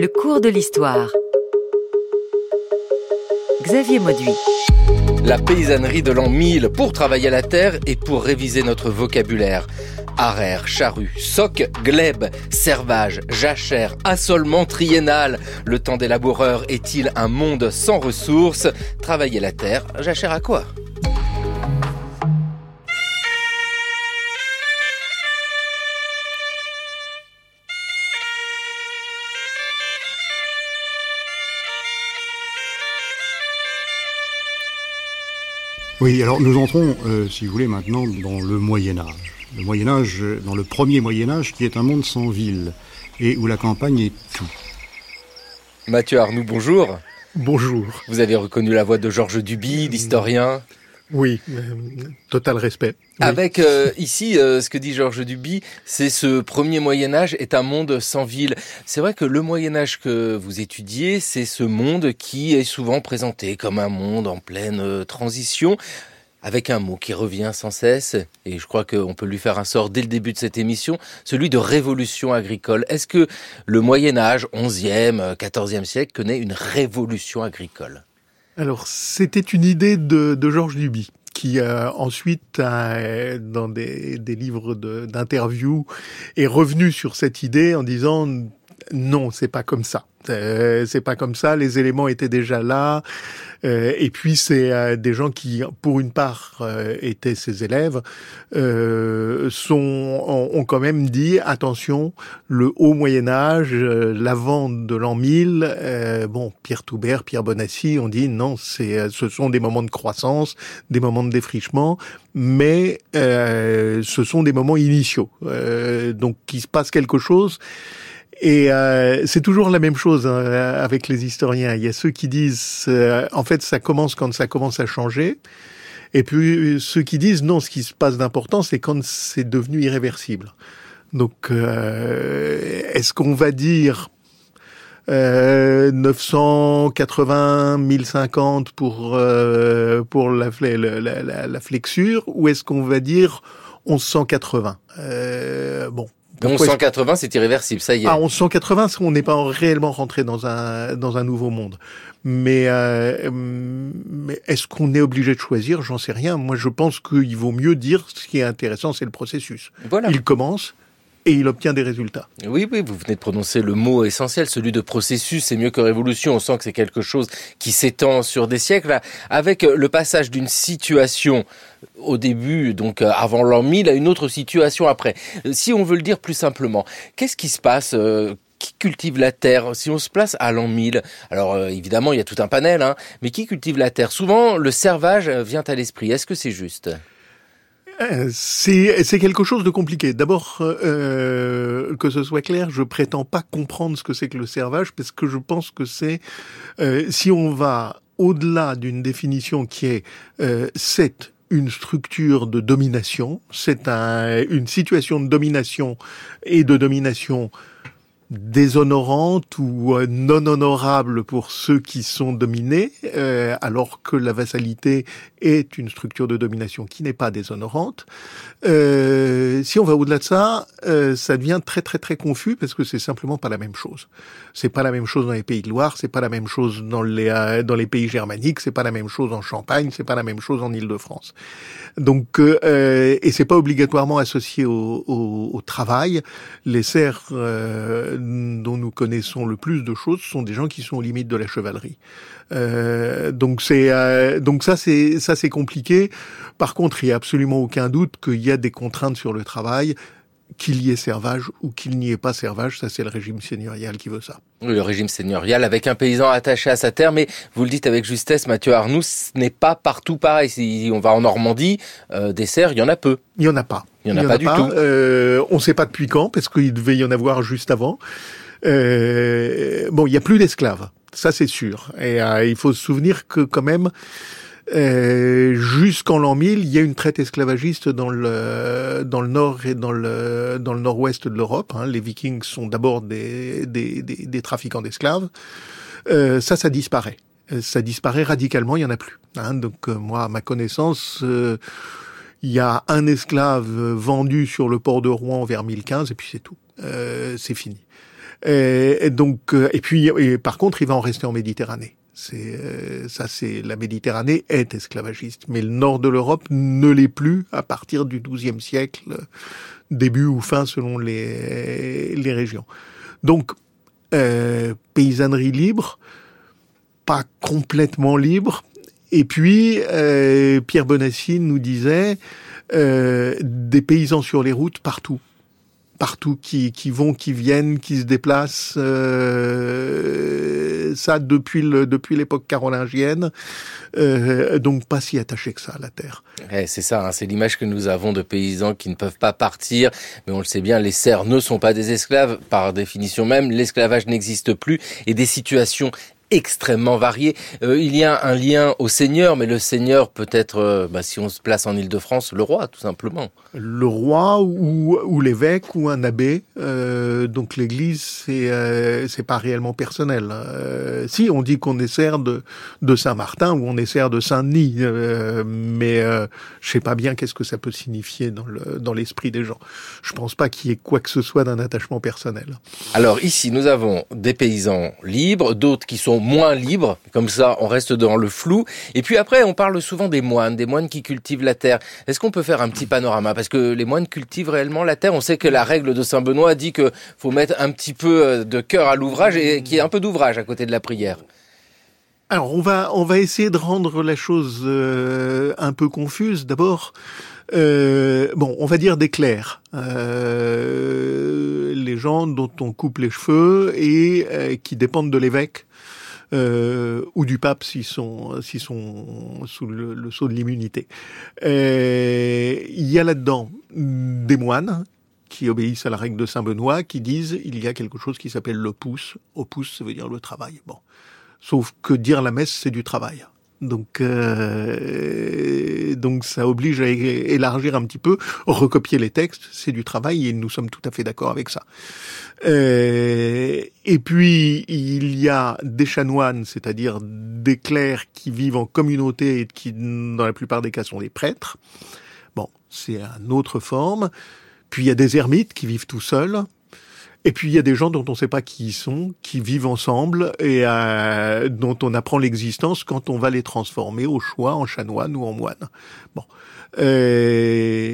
Le cours de l'histoire. Xavier Mauduit. La paysannerie de l'an 1000 pour travailler la terre et pour réviser notre vocabulaire. Arère, charrue, soc, glèbe, servage, jachère, assolement triennal. Le temps des laboureurs est-il un monde sans ressources? Travailler la terre, jachère à quoi? Oui, alors nous entrons, euh, si vous voulez, maintenant dans le Moyen Âge. Le Moyen Âge, dans le premier Moyen Âge, qui est un monde sans ville et où la campagne est tout. Mathieu Arnoux, bonjour. Bonjour. Vous avez reconnu la voix de Georges Duby, l'historien Oui, euh, total respect. Avec euh, ici, euh, ce que dit Georges Duby, c'est ce premier Moyen Âge est un monde sans ville. C'est vrai que le Moyen Âge que vous étudiez, c'est ce monde qui est souvent présenté comme un monde en pleine euh, transition avec un mot qui revient sans cesse, et je crois qu'on peut lui faire un sort dès le début de cette émission, celui de révolution agricole. Est-ce que le Moyen Âge, 11e, 14e siècle, connaît une révolution agricole? Alors, c'était une idée de, Georges Duby qui euh, ensuite, dans des, des livres d'interviews, est revenu sur cette idée en disant non, c'est pas comme ça. Euh, c'est pas comme ça. Les éléments étaient déjà là. Euh, et puis c'est euh, des gens qui, pour une part, euh, étaient ses élèves, euh, sont ont, quand même dit attention, le haut Moyen Âge, l'avant de l'an 1000. bon, Pierre Toubert, Pierre Bonassi ont dit non, c'est ce sont des moments de croissance, des moments de défrichement, mais ce sont des moments initiaux. donc, il se passe quelque chose. Et euh, c'est toujours la même chose hein, avec les historiens. Il y a ceux qui disent, euh, en fait, ça commence quand ça commence à changer. Et puis ceux qui disent, non, ce qui se passe d'important, c'est quand c'est devenu irréversible. Donc, euh, est-ce qu'on va dire euh, 980, 1050 pour euh, pour la, la, la, la flexure, ou est-ce qu'on va dire 1180 euh, Bon, donc 1180, c'est irréversible, ça y est. Ah, 1180, on n'est pas réellement rentré dans un dans un nouveau monde. Mais, euh, mais est-ce qu'on est obligé de choisir? J'en sais rien. Moi, je pense qu'il vaut mieux dire ce qui est intéressant, c'est le processus. Voilà. Il commence, et il obtient des résultats. Oui, oui, vous venez de prononcer le mot essentiel, celui de processus, c'est mieux que révolution. On sent que c'est quelque chose qui s'étend sur des siècles. Avec le passage d'une situation au début, donc euh, avant l'an 1000, à une autre situation après. Si on veut le dire plus simplement, qu'est-ce qui se passe euh, qui cultive la terre? Si on se place à l'an 1000, alors euh, évidemment il y a tout un panel, hein, mais qui cultive la terre? Souvent le servage vient à l'esprit. Est-ce que c'est juste? C'est quelque chose de compliqué. D'abord, euh, que ce soit clair, je prétends pas comprendre ce que c'est que le servage, parce que je pense que c'est euh, si on va au-delà d'une définition qui est euh, c'est une structure de domination, c'est un, une situation de domination et de domination déshonorante ou euh, non honorable pour ceux qui sont dominés, euh, alors que la vassalité est une structure de domination qui n'est pas déshonorante. Euh, si on va au-delà de ça, euh, ça devient très très très confus parce que c'est simplement pas la même chose. C'est pas la même chose dans les pays de Loire, c'est pas la même chose dans les euh, dans les pays germaniques, c'est pas la même chose en Champagne, c'est pas la même chose en Île-de-France. Donc euh, et c'est pas obligatoirement associé au, au, au travail. Les serfs dont nous connaissons le plus de choses sont des gens qui sont aux limites de la chevalerie. Euh, donc c'est euh, donc ça c'est ça c'est compliqué. Par contre, il y a absolument aucun doute qu'il y a des contraintes sur le travail qu'il y ait servage ou qu'il n'y ait pas servage, ça c'est le régime seigneurial qui veut ça. Le régime seigneurial avec un paysan attaché à sa terre, mais vous le dites avec justesse, Mathieu Arnoux, ce n'est pas partout pareil. Si on va en Normandie, euh, des serfs, il y en a peu. Il y en a pas. Il y en a, pas, du pas. tout. Euh, on ne sait pas depuis quand, parce qu'il devait y en avoir juste avant. Euh, bon, il n'y a plus d'esclaves, ça c'est sûr. Et euh, il faut se souvenir que quand même, euh, jusqu'en l'an 1000, il y a une traite esclavagiste dans le dans le nord et dans le dans le nord-ouest de l'Europe. Hein. Les Vikings sont d'abord des, des, des, des trafiquants d'esclaves. Euh, ça, ça disparaît. Ça disparaît radicalement. Il y en a plus. Hein. Donc moi, à ma connaissance. Il y a un esclave vendu sur le port de Rouen vers 1015 et puis c'est tout. c'est fini. Et, donc, euh, et puis, par contre, il va en rester en Méditerranée. C'est ça, c'est la Méditerranée est esclavagiste, mais le nord de l'Europe ne l'est plus à partir du XIIe siècle, début ou fin selon les les régions. Donc, paysannerie libre, pas complètement libre. Et puis, Pierre Bonassi nous disait euh, des paysans sur les routes partout partout qui, qui vont, qui viennent, qui se déplacent. Euh, ça depuis le depuis l'époque carolingienne. Euh, donc pas si attaché que ça à la terre. c'est ça, hein, c'est l'image que nous avons de paysans qui ne peuvent pas partir. Mais on le sait bien, les serfs ne sont pas des esclaves par définition même. L'esclavage n'existe plus et des situations extrêmement varié. Euh, il y a un lien au Seigneur, mais le Seigneur peut être, euh, bah, si on se place en Ile-de-France, le roi, tout simplement. Le roi ou, ou l'évêque ou un abbé. Euh, donc l'Église, c'est c'est pas réellement personnel. si on dit qu'on est serre de, de Saint-Martin ou on est serre de Saint-Denis, mais je sais pas bien qu'est-ce que ça peut signifier dans le dans l'esprit des gens. Je pense pas qu'il y ait quoi que ce soit d'un attachement personnel. Alors ici, nous avons des paysans libres, d'autres qui sont moins libres, comme ça on reste dans le flou. Et puis après, on parle souvent des moines, des moines qui cultivent la terre. Est-ce qu'on peut faire un petit panorama? Parce que les moines cultivent réellement la terre. On sait que la règle de Saint Benoît dit que faut mettre un petit peu euh, de cœur à l'ouvrage et qu'il y ait un peu d'ouvrage à côté de la prière. Alors on va on va essayer de rendre la chose euh, un peu confuse. D'abord, euh, bon, on va dire des clercs, les gens dont on coupe les cheveux et qui dépendent de l'évêque euh, ou du pape s'ils sont, s'ils sont sous le, sceau de l'immunité. Euh, il y a là-dedans des moines qui obéissent à la règle de Saint Benoît, qui disent il y a quelque chose qui s'appelle le pouce. Au pouce, ça veut dire le travail. Bon, sauf que dire la messe, c'est du travail. Donc, euh, donc ça oblige à élargir un petit peu, recopier les textes, c'est du travail et nous sommes tout à fait d'accord avec ça. Euh, et puis il y a des chanoines, c'est-à-dire des clercs qui vivent en communauté et qui, dans la plupart des cas, sont des prêtres. Bon, c'est une autre forme. Puis il y a des ermites qui vivent tout seuls. Et puis il y a des gens dont on ne sait pas qui ils sont, qui vivent ensemble et euh, dont on apprend l'existence quand on va les transformer au choix en chanoine ou en moine. Bon. Euh,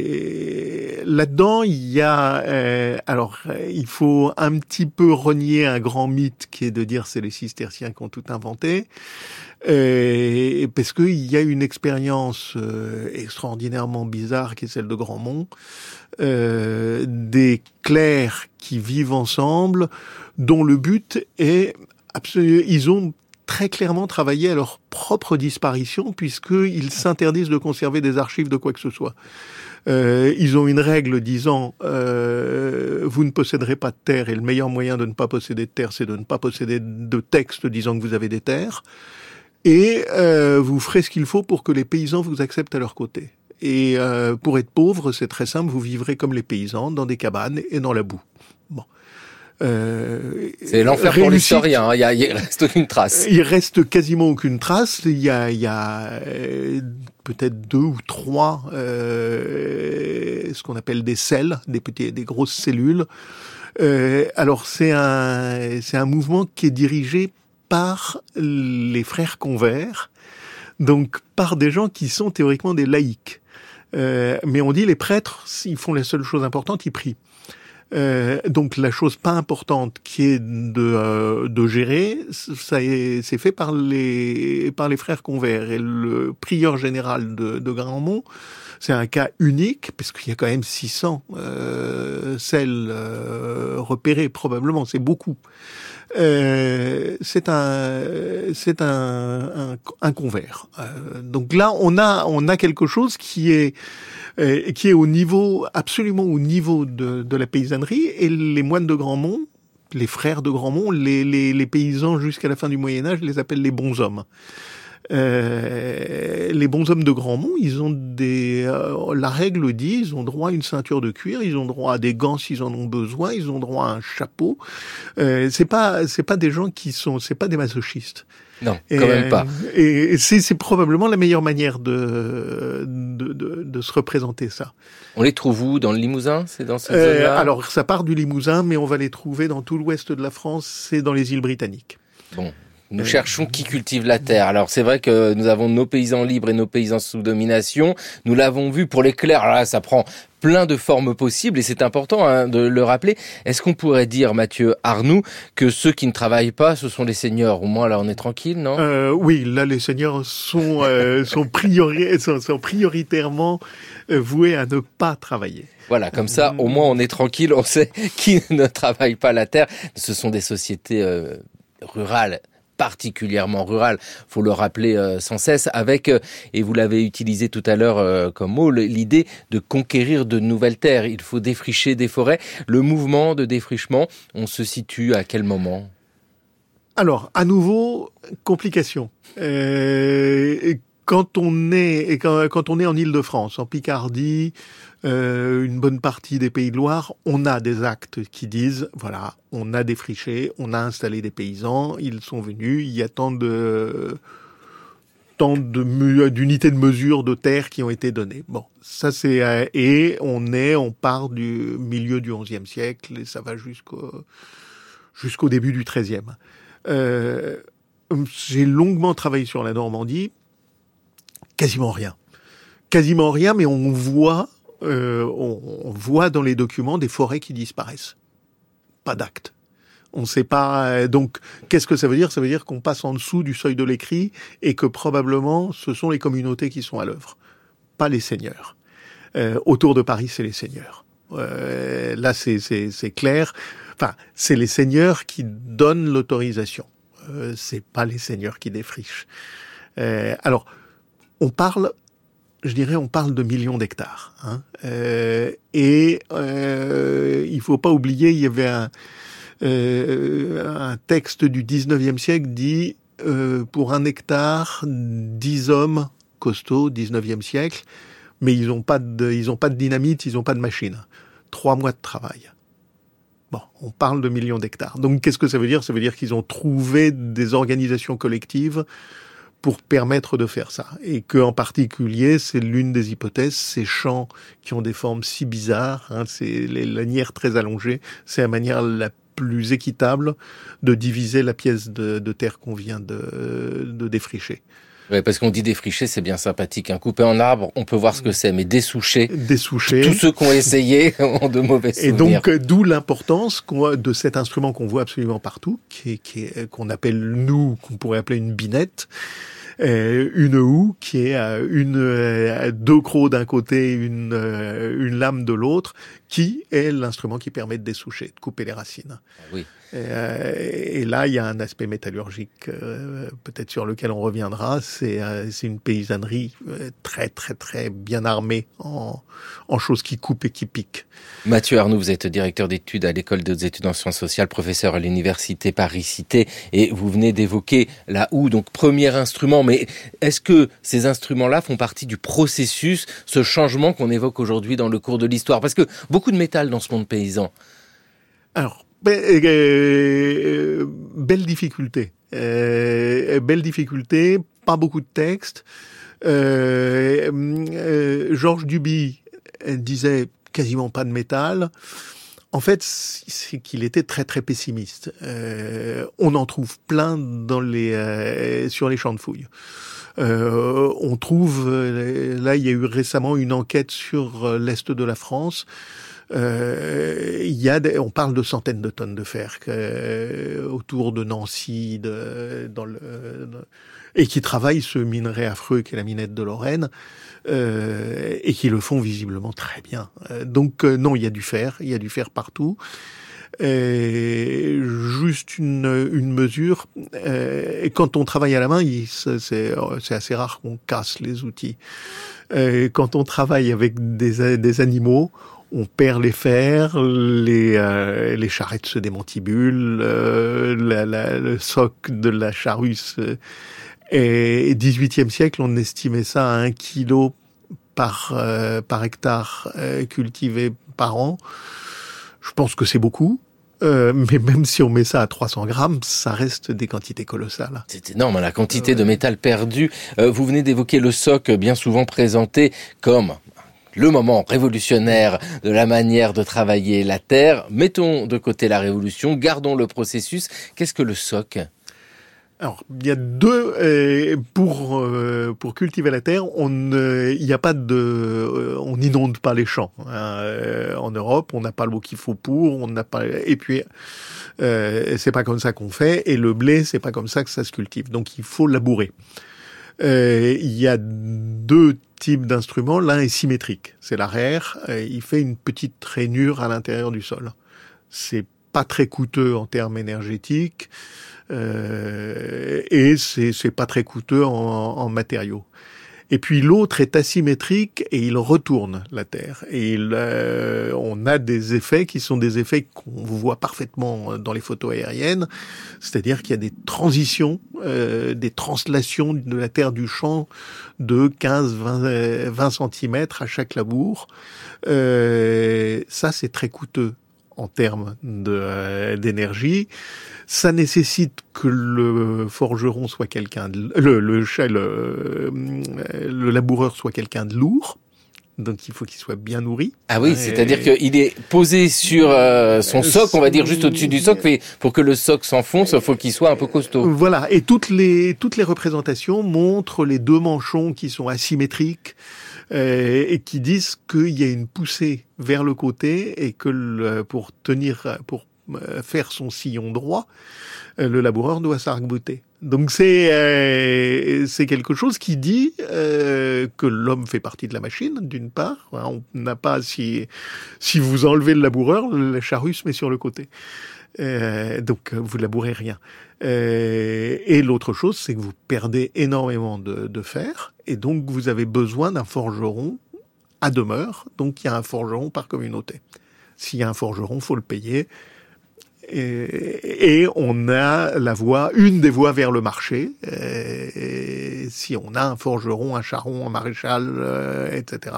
Là-dedans, il y a euh, alors il faut un petit peu renier un grand mythe qui est de dire c'est les cisterciens qui ont tout inventé. Euh, parce qu'il y a une expérience euh, extraordinairement bizarre qui est celle de Grandmont, euh, des clercs qui vivent ensemble, dont le but est absolument, ils ont très clairement travaillé à leur propre disparition puisqu'ils s'interdisent de conserver des archives de quoi que ce soit. Euh, ils ont une règle disant euh, vous ne posséderez pas de terre et le meilleur moyen de ne pas posséder de terre, c'est de ne pas posséder de texte disant que vous avez des terres et euh, vous ferez ce qu'il faut pour que les paysans vous acceptent à leur côté. Et euh, pour être pauvre, c'est très simple, vous vivrez comme les paysans, dans des cabanes et dans la boue. Bon. Euh, c'est l'enfer pour l'historien, hein. il, il, reste aucune trace. Il reste quasiment aucune trace. Il y a, il y a euh, peut-être deux ou trois, euh, ce qu'on appelle des selles, des, petits, des grosses cellules. Euh, alors c'est un, c'est un mouvement qui est dirigé par les frères convers, donc par des gens qui sont théoriquement des laïcs. Euh, mais on dit les prêtres, s'ils font la seule chose importante, ils prient. Euh, donc la chose pas importante qui est de, euh, de gérer, ça c'est fait par les par les frères convers et le prieur général de, de Grandmont. C'est un cas unique parce qu'il y a quand même 600 euh, celles euh, repérées probablement, c'est beaucoup. Euh, c'est un c'est un, un, un convert. Euh, donc là, on a on a quelque chose qui est euh, qui est au niveau absolument au niveau de, de la paysannerie et les moines de Grandmont, les frères de Grandmont, les, les, les paysans jusqu'à la fin du Moyen Âge les appellent les bons hommes. Euh, les bons hommes de Grandmont, ils ont des, euh, la règle dit, ils ont droit à une ceinture de cuir, ils ont droit à des gants s'ils en ont besoin, ils ont droit à un chapeau. Euh, c'est pas, c'est pas des gens qui sont, c'est pas des masochistes. Non, quand même pas. Et c'est probablement la meilleure manière de de, de, de, se représenter ça. On les trouve où? Dans le Limousin? C'est dans cette euh, Alors, ça part du Limousin, mais on va les trouver dans tout l'ouest de la France, c'est dans les îles britanniques. Bon, nous cherchons qui cultive la terre. Alors c'est vrai que nous avons nos paysans libres et nos paysans sous domination. Nous l'avons vu pour les clercs. Alors là, ça prend plein de formes possibles et c'est important hein, de le rappeler. Est-ce qu'on pourrait dire, Mathieu Arnoux, que ceux qui ne travaillent pas, ce sont les seigneurs? Au moins là, on est tranquille, non? Euh, Oui, là, les seigneurs sont euh, sont, priori sont, sont, prioritairement euh, voués à ne pas travailler. Voilà, comme ça, au moins on est tranquille, on sait qui ne travaille pas la terre. Ce sont des sociétés euh, rurales particulièrement rural, faut le rappeler euh, sans cesse, avec, euh, et vous l'avez utilisé tout à l'heure euh, comme mot, l'idée de conquérir de nouvelles terres. Il faut défricher des forêts. Le mouvement de défrichement, on se situe à quel moment? Alors, à nouveau, complication. quand on est quand, quand on est en Île-de-France, en Picardie, euh, une bonne partie des pays de Loire, on a des actes qui disent, voilà, on a défriché, on a installé des paysans, ils sont venus, il y a tant de tant d'unités de mesure de terre qui ont été données. Bon, ça c'est euh, et on est, on part du milieu du XIe siècle et ça va jusqu'au jusqu'au début du XIIIe. Euh, J'ai longuement travaillé sur la Normandie, quasiment rien, quasiment rien, mais on voit euh, on, voit dans les documents des forêts qui disparaissent. Pas d'acte. On ne sait pas. Euh, donc, qu'est-ce que ça veut dire? Ça veut dire qu'on passe en dessous du seuil de l'écrit et que probablement ce sont les communautés qui sont à l'œuvre, pas les seigneurs. Euh, autour de Paris, c'est les seigneurs. là, c'est clair. Enfin, c'est les seigneurs qui donnent l'autorisation. c'est pas les seigneurs qui défrichent. alors, on parle je dirais, on parle de millions d'hectares. Hein. Euh, et euh, il faut pas oublier, il y avait un, euh, un texte du 19e siècle dit euh, pour un hectare, 10 hommes costauds, 19e siècle, mais ils n'ont pas de, ils pas de dynamite, ils n'ont pas de machine. Trois mois de travail. Bon, on parle de millions d'hectares. Donc, qu'est-ce que ça veut dire? Ça veut dire qu'ils ont trouvé des organisations collectives pour permettre de faire ça. Et que en particulier, c'est l'une des hypothèses, ces champs qui ont des formes si bizarres, hein, c'est les lanières très allongées, c'est la manière la plus équitable de diviser la pièce de, terre qu'on vient de, de défricher. Ouais, parce qu'on dit défricher, c'est bien sympathique. Un hein. coupé en arbre, on peut voir ce que c'est, mais dessoucher. Dessoucher. Tous ceux qui ont essayé ont de mauvais souvenirs. Et donc, d'où l'importance de cet instrument qu'on voit absolument partout, qui qu'on appelle nous, qu'on pourrait appeler une binette, une houe qui est euh, une euh, deux crocs d'un côté, une une lame de l'autre, qui est l'instrument qui permet de dessoucher, de couper les racines. Oui. Et, là, il y a un aspect métallurgique, peut-être sur lequel on reviendra. C'est c'est une paysannerie très très très bien armée en en choses qui coupent et qui piquent. Mathieu Arnaud, vous êtes directeur d'études à l'école des études en sciences sociales, professeur à l'université Paris-Cité, et vous venez d'évoquer la houe, donc premier instrument. Mais est-ce que ces instruments-là font partie du processus, ce changement qu'on évoque aujourd'hui dans le cours de l'histoire? Parce que beaucoup de métal dans ce monde paysan. Alors, ben, euh, belle difficulté. Euh, belle difficulté, pas beaucoup de textes. Euh, euh Georges Duby disait quasiment pas de métal. En fait, c'est qu'il était très très pessimiste. Euh, on en trouve plein dans les euh, sur les champs de fouilles. Euh, on trouve là, il y a eu récemment une enquête sur l'est de la France. il y a on parle de centaines de tonnes de fer autour de Nancy, de, dans le, et qui travaillent ce minerai affreux qu'est la minette de Lorraine. Euh, et qui le font visiblement très bien. Euh, donc euh, non, il y a du fer, il y a du fer partout. Et juste une, une mesure. et quand on travaille à la main, c'est assez rare qu'on casse les outils. Quand on travaille avec des, des animaux, on perd les fers, les, les charrettes se démantibulent, la, la, le soc de la charrue Et 18e siècle, on estimait ça à un kilo par, euh, par hectare euh, cultivé par an. Je pense que c'est beaucoup. Euh, mais même si on met ça à 300 grammes, ça reste des quantités colossales. C'est énorme, la quantité de métal perdu. vous venez d'évoquer le soc, bien souvent présenté comme le moment révolutionnaire de la manière de travailler la terre. Mettons de côté la révolution, gardons le processus. Qu'est-ce que le soc? Alors, il y a deux euh, pour euh, pour cultiver la terre, on il n'y a pas de, euh, on n'inonde pas les champs. Hein. en Europe, on n'a pas l'eau qu'il faut pour, on n'a pas, et puis c'est pas comme ça qu'on fait. Et le blé, c'est pas comme ça que ça se cultive. Donc, il faut labourer. Il y a deux types d'instruments. L'un est symétrique, c'est l'arrière. il fait une petite rainure à l'intérieur du sol. C'est pas très coûteux en termes énergétiques. Euh, et c'est pas très coûteux en, en matériaux. Et puis l'autre est asymétrique et il retourne la Terre. Et il, euh, on a des effets qui sont des effets qu'on voit parfaitement dans les photos aériennes, c'est-à-dire qu'il y a des transitions, euh, des translations de la Terre du champ de 15-20 20 cm à chaque labour. Euh, ça, c'est très coûteux en termes euh, d'énergie. Ça nécessite que le forgeron soit quelqu'un de, le, le, le, le laboureur soit quelqu'un de lourd. Donc il faut qu'il soit bien nourri. Ah oui, c'est-à-dire qu'il est posé sur euh, son soc, on va dire juste au-dessus du soc, mais pour que le soc s'enfonce, il faut qu'il soit un peu costaud. Voilà, et toutes les toutes les représentations montrent les deux manchons qui sont asymétriques. Euh, et qui disent qu'il y a une poussée vers le côté et que pour tenir, pour euh, faire son sillon droit, euh, le laboureur doit s'arc-bouter. Donc c'est c'est quelque chose qui dit que l'homme fait partie de la machine d'une part. On n'a pas si si vous enlevez le laboureur, la charrue se met sur le côté. Euh, donc vous labourez rien. Euh, et l'autre chose, c'est que vous perdez énormément de, de, fer, et donc vous avez besoin d'un forgeron à demeure. Donc il y a un forgeron par communauté. S'il y a un forgeron, faut le payer. Et, on a la voie, une des voies vers le marché. Si on a un forgeron, un charron, un maréchal, euh, etc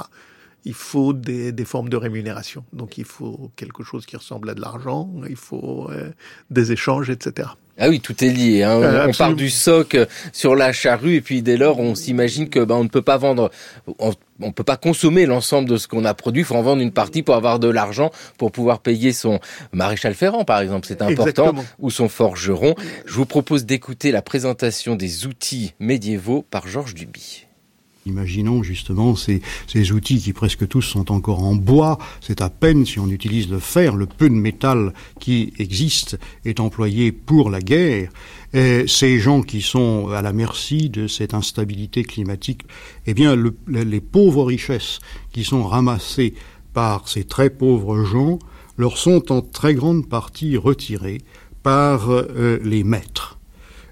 il faut des, des, formes de rémunération. Donc il faut quelque chose qui ressemble à de l'argent, il faut euh, des échanges, etc. Ah oui, tout est lié. Hein. Euh, on part du soc sur la charrue et puis dès lors, on s'imagine que ben, on ne peut pas vendre, on, ne peut pas consommer l'ensemble de ce qu'on a produit. Il faut en vendre une partie pour avoir de l'argent pour pouvoir payer son maréchal ferrant, par exemple. C'est important. Ou son forgeron. Je vous propose d'écouter la présentation des outils médiévaux par Georges Duby. Imaginons justement ces, outils qui presque tous sont encore en bois. C'est à peine si on utilise le fer, le peu de métal qui existe est employé pour la guerre. Et ces gens qui sont à la merci de cette instabilité climatique, eh bien, le, les pauvres richesses qui sont ramassées par ces très pauvres gens leur sont en très grande partie retirées par euh, les maîtres.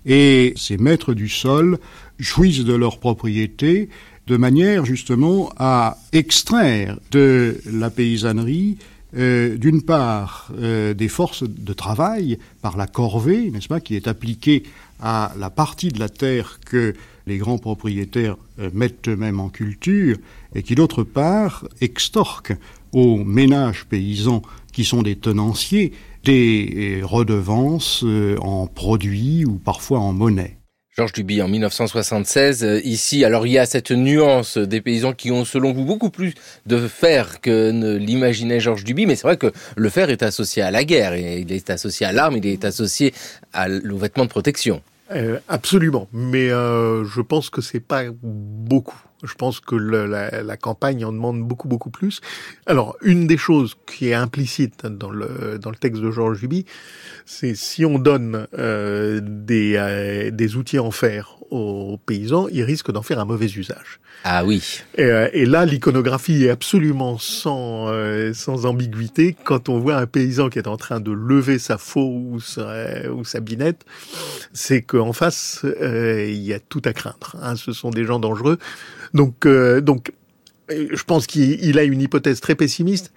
Et ces maîtres du sol jouissent de leur propriété de manière justement à extraire de la paysannerie euh, d'une part euh, des forces de travail par la corvée, n'est-ce pas, qui est appliquée à la partie de la terre que les grands propriétaires euh, mettent eux-mêmes en culture, et qui d'autre part extorquent aux ménages paysans qui sont des tenanciers des redevances en produits ou parfois en monnaie. Georges Duby en 1976. Euh, ici, alors il y a cette nuance des paysans qui ont, selon vous, beaucoup plus de fer que ne l'imaginait Georges Duby, mais c'est vrai que le fer est associé à la guerre, il est associé à l'arme, il est associé à, aux vêtements de protection. Euh, absolument, mais euh, je pense que c'est pas beaucoup. Je pense que le, la, la, campagne en demande beaucoup beaucoup plus. Alors, une des choses qui est implicite dans le dans le texte de Georges Duby, c'est si on donne euh, des euh, des outils en fer aux paysans, ils risquent d'en faire un mauvais usage. Ah oui. Et, euh, et là, l'iconographie est absolument sans euh, sans ambiguïté. Quand on voit un paysan qui est en train de lever sa faux ou sa, ou sa binette, c'est qu'en face, euh, il y a tout à craindre. Hein. Ce sont des gens dangereux. Donc, donc, je pense qu'il a une hypothèse très pessimiste.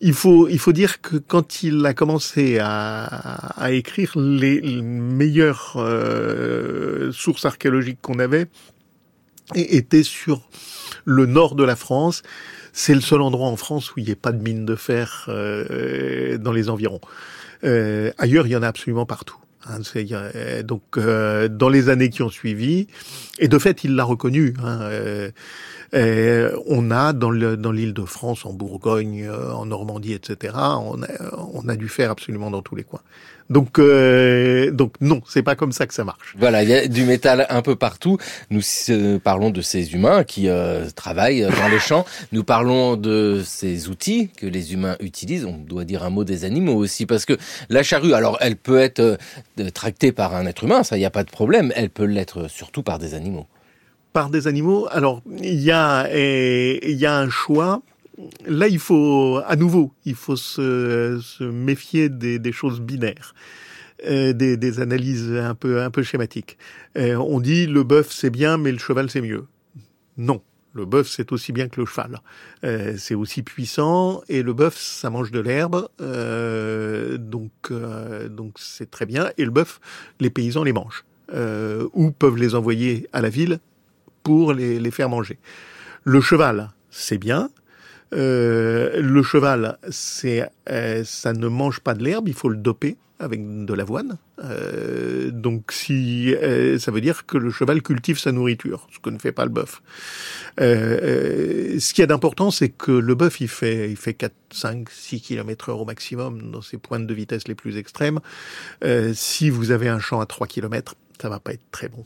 il faut, il faut dire que quand il a commencé à, écrire, les, meilleures euh, sources archéologiques qu'on avait étaient sur le nord de la France. C'est le seul endroit en France où il n'y ait pas de mine de fer euh, dans les environs. Euh, ailleurs, il y en a absolument partout. Hein, euh, donc, euh, dans les années qui ont suivi, et de fait, il l'a reconnu. Hein, euh, euh, on a dans l'île de France, en Bourgogne, en Normandie, etc. On a, on a du fer absolument dans tous les coins. Donc, euh, donc non, c'est pas comme ça que ça marche. Voilà, il y a du métal un peu partout. Nous euh, parlons de ces humains qui euh, travaillent dans les champs. Nous parlons de ces outils que les humains utilisent. On doit dire un mot des animaux aussi, parce que la charrue, alors elle peut être euh, tractée par un être humain, ça, il n'y a pas de problème. Elle peut l'être surtout par des animaux. Par des animaux. Alors, il y a, il y a un choix là, il faut, à nouveau, il faut se, se méfier des, des, choses binaires. Euh, des, des, analyses un peu un peu schématiques. Euh, on dit le bœuf c'est bien, mais le cheval c'est mieux. Non, le bœuf c'est aussi bien que le cheval. Euh, c'est aussi puissant et le bœuf ça mange de l'herbe, euh, donc euh, donc c'est très bien. Et le bœuf, les paysans les mangent ou peuvent les envoyer à la ville pour les, les faire manger. Le cheval c'est bien, euh, le cheval, c'est, euh, ça ne mange pas de l'herbe, il faut le doper avec de l'avoine. Euh, donc, si euh, ça veut dire que le cheval cultive sa nourriture, ce que ne fait pas le bœuf. Euh, ce qui est d'important, c'est que le bœuf, il fait, il fait 4, 5, 6 km heure au maximum dans ses pointes de vitesse les plus extrêmes. si vous avez un champ à 3 km, ça va pas être très bon.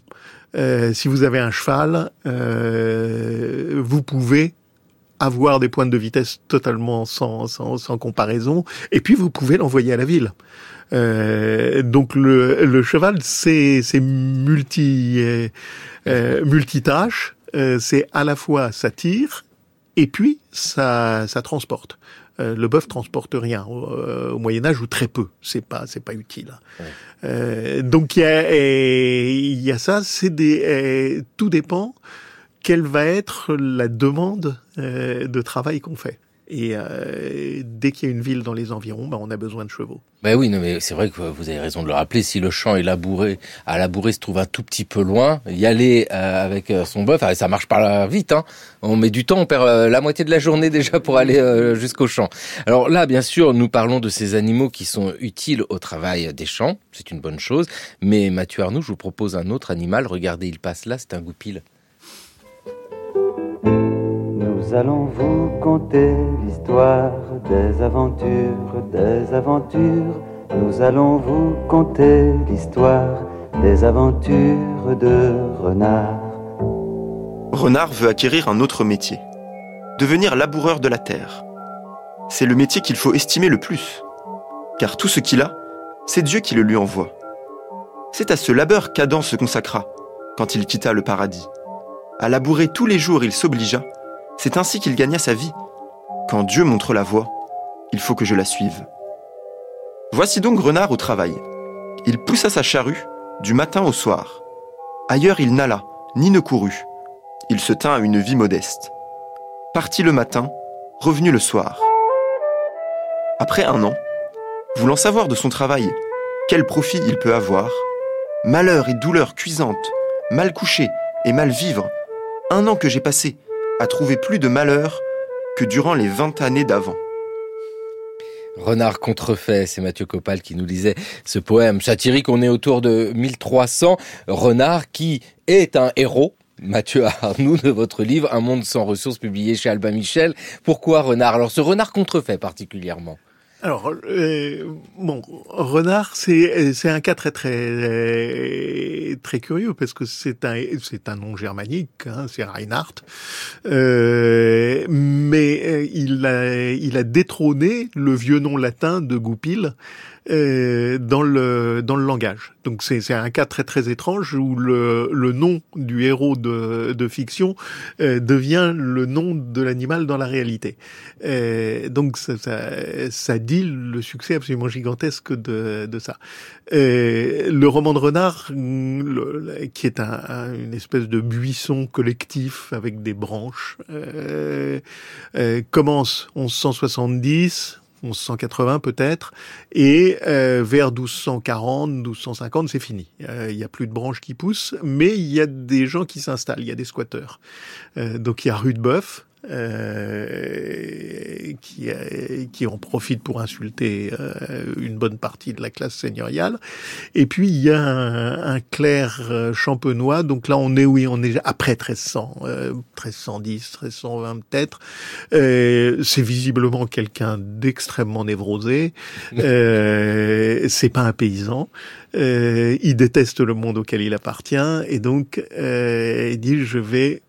si vous avez un cheval, vous pouvez avoir des pointes de vitesse totalement sans, sans, sans comparaison, et puis vous pouvez l'envoyer à la ville. Euh, donc le, le cheval, c'est multi euh, euh, multitâche. Euh, c'est à la fois ça tire et puis ça ça transporte. Euh, le bœuf transporte rien au, euh, au, Moyen Âge ou très peu. C'est pas c'est pas utile. Ouais. donc il y a il y a ça. C'est des tout dépend quelle va être la demande euh, de travail qu'on fait. Et euh, dès qu'il y a une ville dans les environs, ben, on a besoin de chevaux. Ben oui, non, mais c'est vrai que vous avez raison de le rappeler. Si le champ est labouré, à labourer se trouve un tout petit peu loin, y aller euh, avec son bœuf, ça marche pas vite. Hein. On met du temps, on perd la moitié de la journée déjà pour aller jusqu'au champ. Alors là, bien sûr, nous parlons de ces animaux qui sont utiles au travail des champs. C'est une bonne chose. Mais Mathieu Arnoux, je vous propose un autre animal. Regardez, il passe là, c'est un goupil. Nous allons vous conter l'histoire des aventures, des aventures. Nous allons vous conter l'histoire des aventures de Renard. Renard veut acquérir un autre métier, devenir laboureur de la terre. C'est le métier qu'il faut estimer le plus, car tout ce qu'il a, c'est Dieu qui le lui envoie. C'est à ce labeur qu'Adam se consacra quand il quitta le paradis. À labourer tous les jours, il s'obligea c'est ainsi qu'il gagna sa vie. Quand Dieu montre la voie, il faut que je la suive. Voici donc Renard au travail. Il poussa sa charrue du matin au soir. Ailleurs il n'alla, ni ne courut. Il se tint à une vie modeste. Parti le matin, revenu le soir. Après un an, voulant savoir de son travail quel profit il peut avoir, malheur et douleur cuisante, mal coucher et mal vivre, un an que j'ai passé a trouvé plus de malheur que durant les 20 années d'avant. Renard contrefait, c'est Mathieu Copal qui nous lisait ce poème satirique. On est autour de 1300. Renard qui est un héros. Mathieu Arnoux de votre livre Un monde sans ressources publié chez Albin Michel. Pourquoi Renard Alors ce Renard contrefait particulièrement alors, euh, bon, renard, c'est c'est un cas très très très curieux parce que c'est un nom germanique, hein, c'est Reinhardt, euh, mais euh, il a il a détrôné le vieux nom latin de Goupil dans le dans le langage. Donc c'est c'est un cas très très étrange où le le nom du héros de de fiction euh, devient le nom de l'animal dans la réalité. Euh, donc ça, ça ça dit le succès absolument gigantesque de de ça. Euh, le roman de renard, le- qui est un, un- une espèce de buisson collectif avec des branches, euh, euh, commence 1170. 1180 peut-être, et euh, vers 1240, 1250, c'est fini. Euh, Il n'y a plus de branches qui poussent, mais il y a des gens qui s'installent, il y a des squatteurs. Euh, donc il y a Rudebeuf, euh, qui, euh, qui en profite pour insulter euh, une bonne partie de la classe seigneuriale. Et puis il y a un, un clerc euh, champenois, donc là on est oui, on est après 1300, euh, 1310, 1320 peut-être. C'est visiblement quelqu'un d'extrêmement névrosé. Euh, c'est pas un paysan. Euh, il déteste le monde auquel il appartient et donc euh, il dit je vais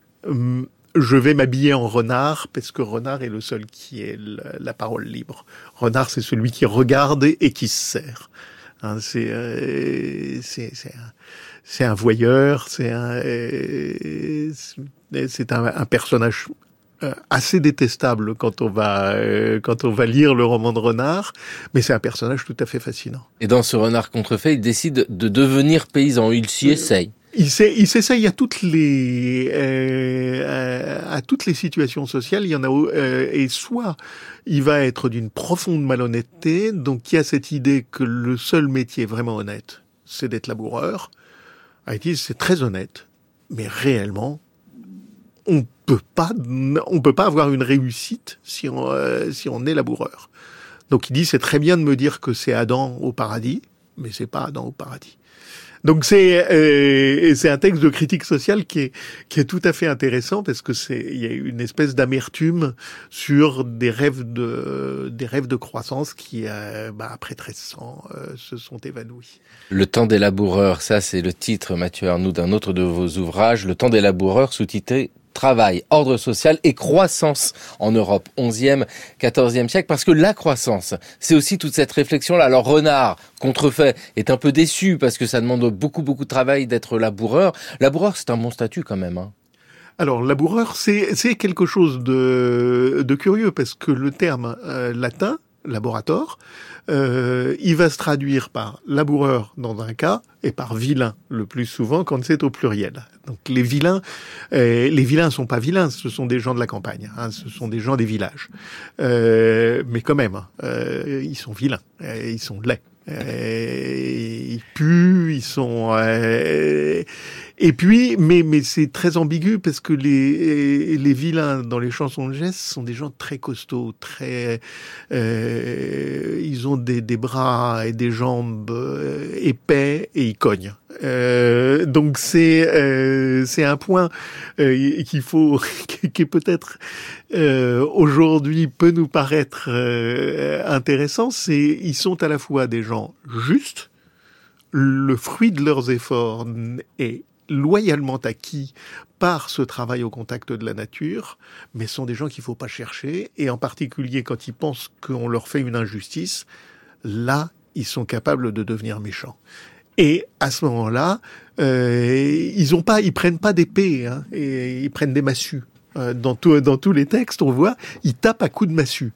je vais m'habiller en renard parce que renard est le seul qui ait la parole libre. Renard, c'est celui qui regarde et, qui se sert. Hein, c'est euh, c'est un, un voyeur, c'est un euh, un, un personnage euh, assez détestable quand on va euh, quand on va lire le roman de Renard, mais c'est un personnage tout à fait fascinant. Et dans ce renard contrefait, il décide de devenir paysan. Il s'y essaye. Il s'essaye à toutes les euh, à toutes les situations sociales. Il y en a euh, et soit il va être d'une profonde malhonnêteté, donc il y a cette idée que le seul métier vraiment honnête, c'est d'être laboureur. Haïti, c'est très honnête, mais réellement, on peut pas on peut pas avoir une réussite si on euh, si on est laboureur. Donc il dit c'est très bien de me dire que c'est Adam au paradis, mais c'est pas Adam au paradis. Donc c'est euh, c'est un texte de critique sociale qui est qui est tout à fait intéressant parce que c'est il y a une espèce d'amertume sur des rêves de des rêves de croissance qui euh, bah, après 1300 euh, se sont évanouis. Le temps des laboureurs, ça c'est le titre, Mathieu Arnoux, d'un autre de vos ouvrages. Le temps des laboureurs, sous-titré Travail, ordre social et croissance en Europe, 11e, 14e siècle, parce que la croissance, c'est aussi toute cette réflexion-là. Alors Renard, contrefait, est un peu déçu parce que ça demande beaucoup, beaucoup de travail d'être laboureur. Laboureur, c'est un bon statut quand même. Hein. Alors, laboureur, c'est quelque chose de, de curieux parce que le terme euh, latin, laborator, euh, il va se traduire par laboureur dans un cas et par vilain le plus souvent quand c'est au pluriel. Donc les vilains, euh, les vilains sont pas vilains, ce sont des gens de la campagne, hein, ce sont des gens des villages. Euh, mais quand même, euh, ils sont vilains, euh, ils sont laids. Euh, ils puent, ils sont et puis mais mais c'est très ambigu parce que les les vilains dans les chansons de geste sont des gens très costauds, très euh, ils ont des des bras et des jambes euh, épais et ils cognent. Euh, donc c'est euh, c'est un point euh, qu'il faut qui peut-être euh, aujourd'hui peut nous paraître intéressant, c'est ils sont à la fois des gens justes, le fruit de leurs efforts est loyalement acquis par ce travail au contact de la nature, mais sont des gens qu'il faut pas chercher, et en particulier quand ils pensent qu'on leur fait une injustice, là, ils sont capables de devenir méchants. Et à ce moment-là, euh, ils ont pas, ils prennent pas d'épée, hein, et ils prennent des massues. Euh, dans, dans tous les textes, on voit, ils tapent à coups de massue.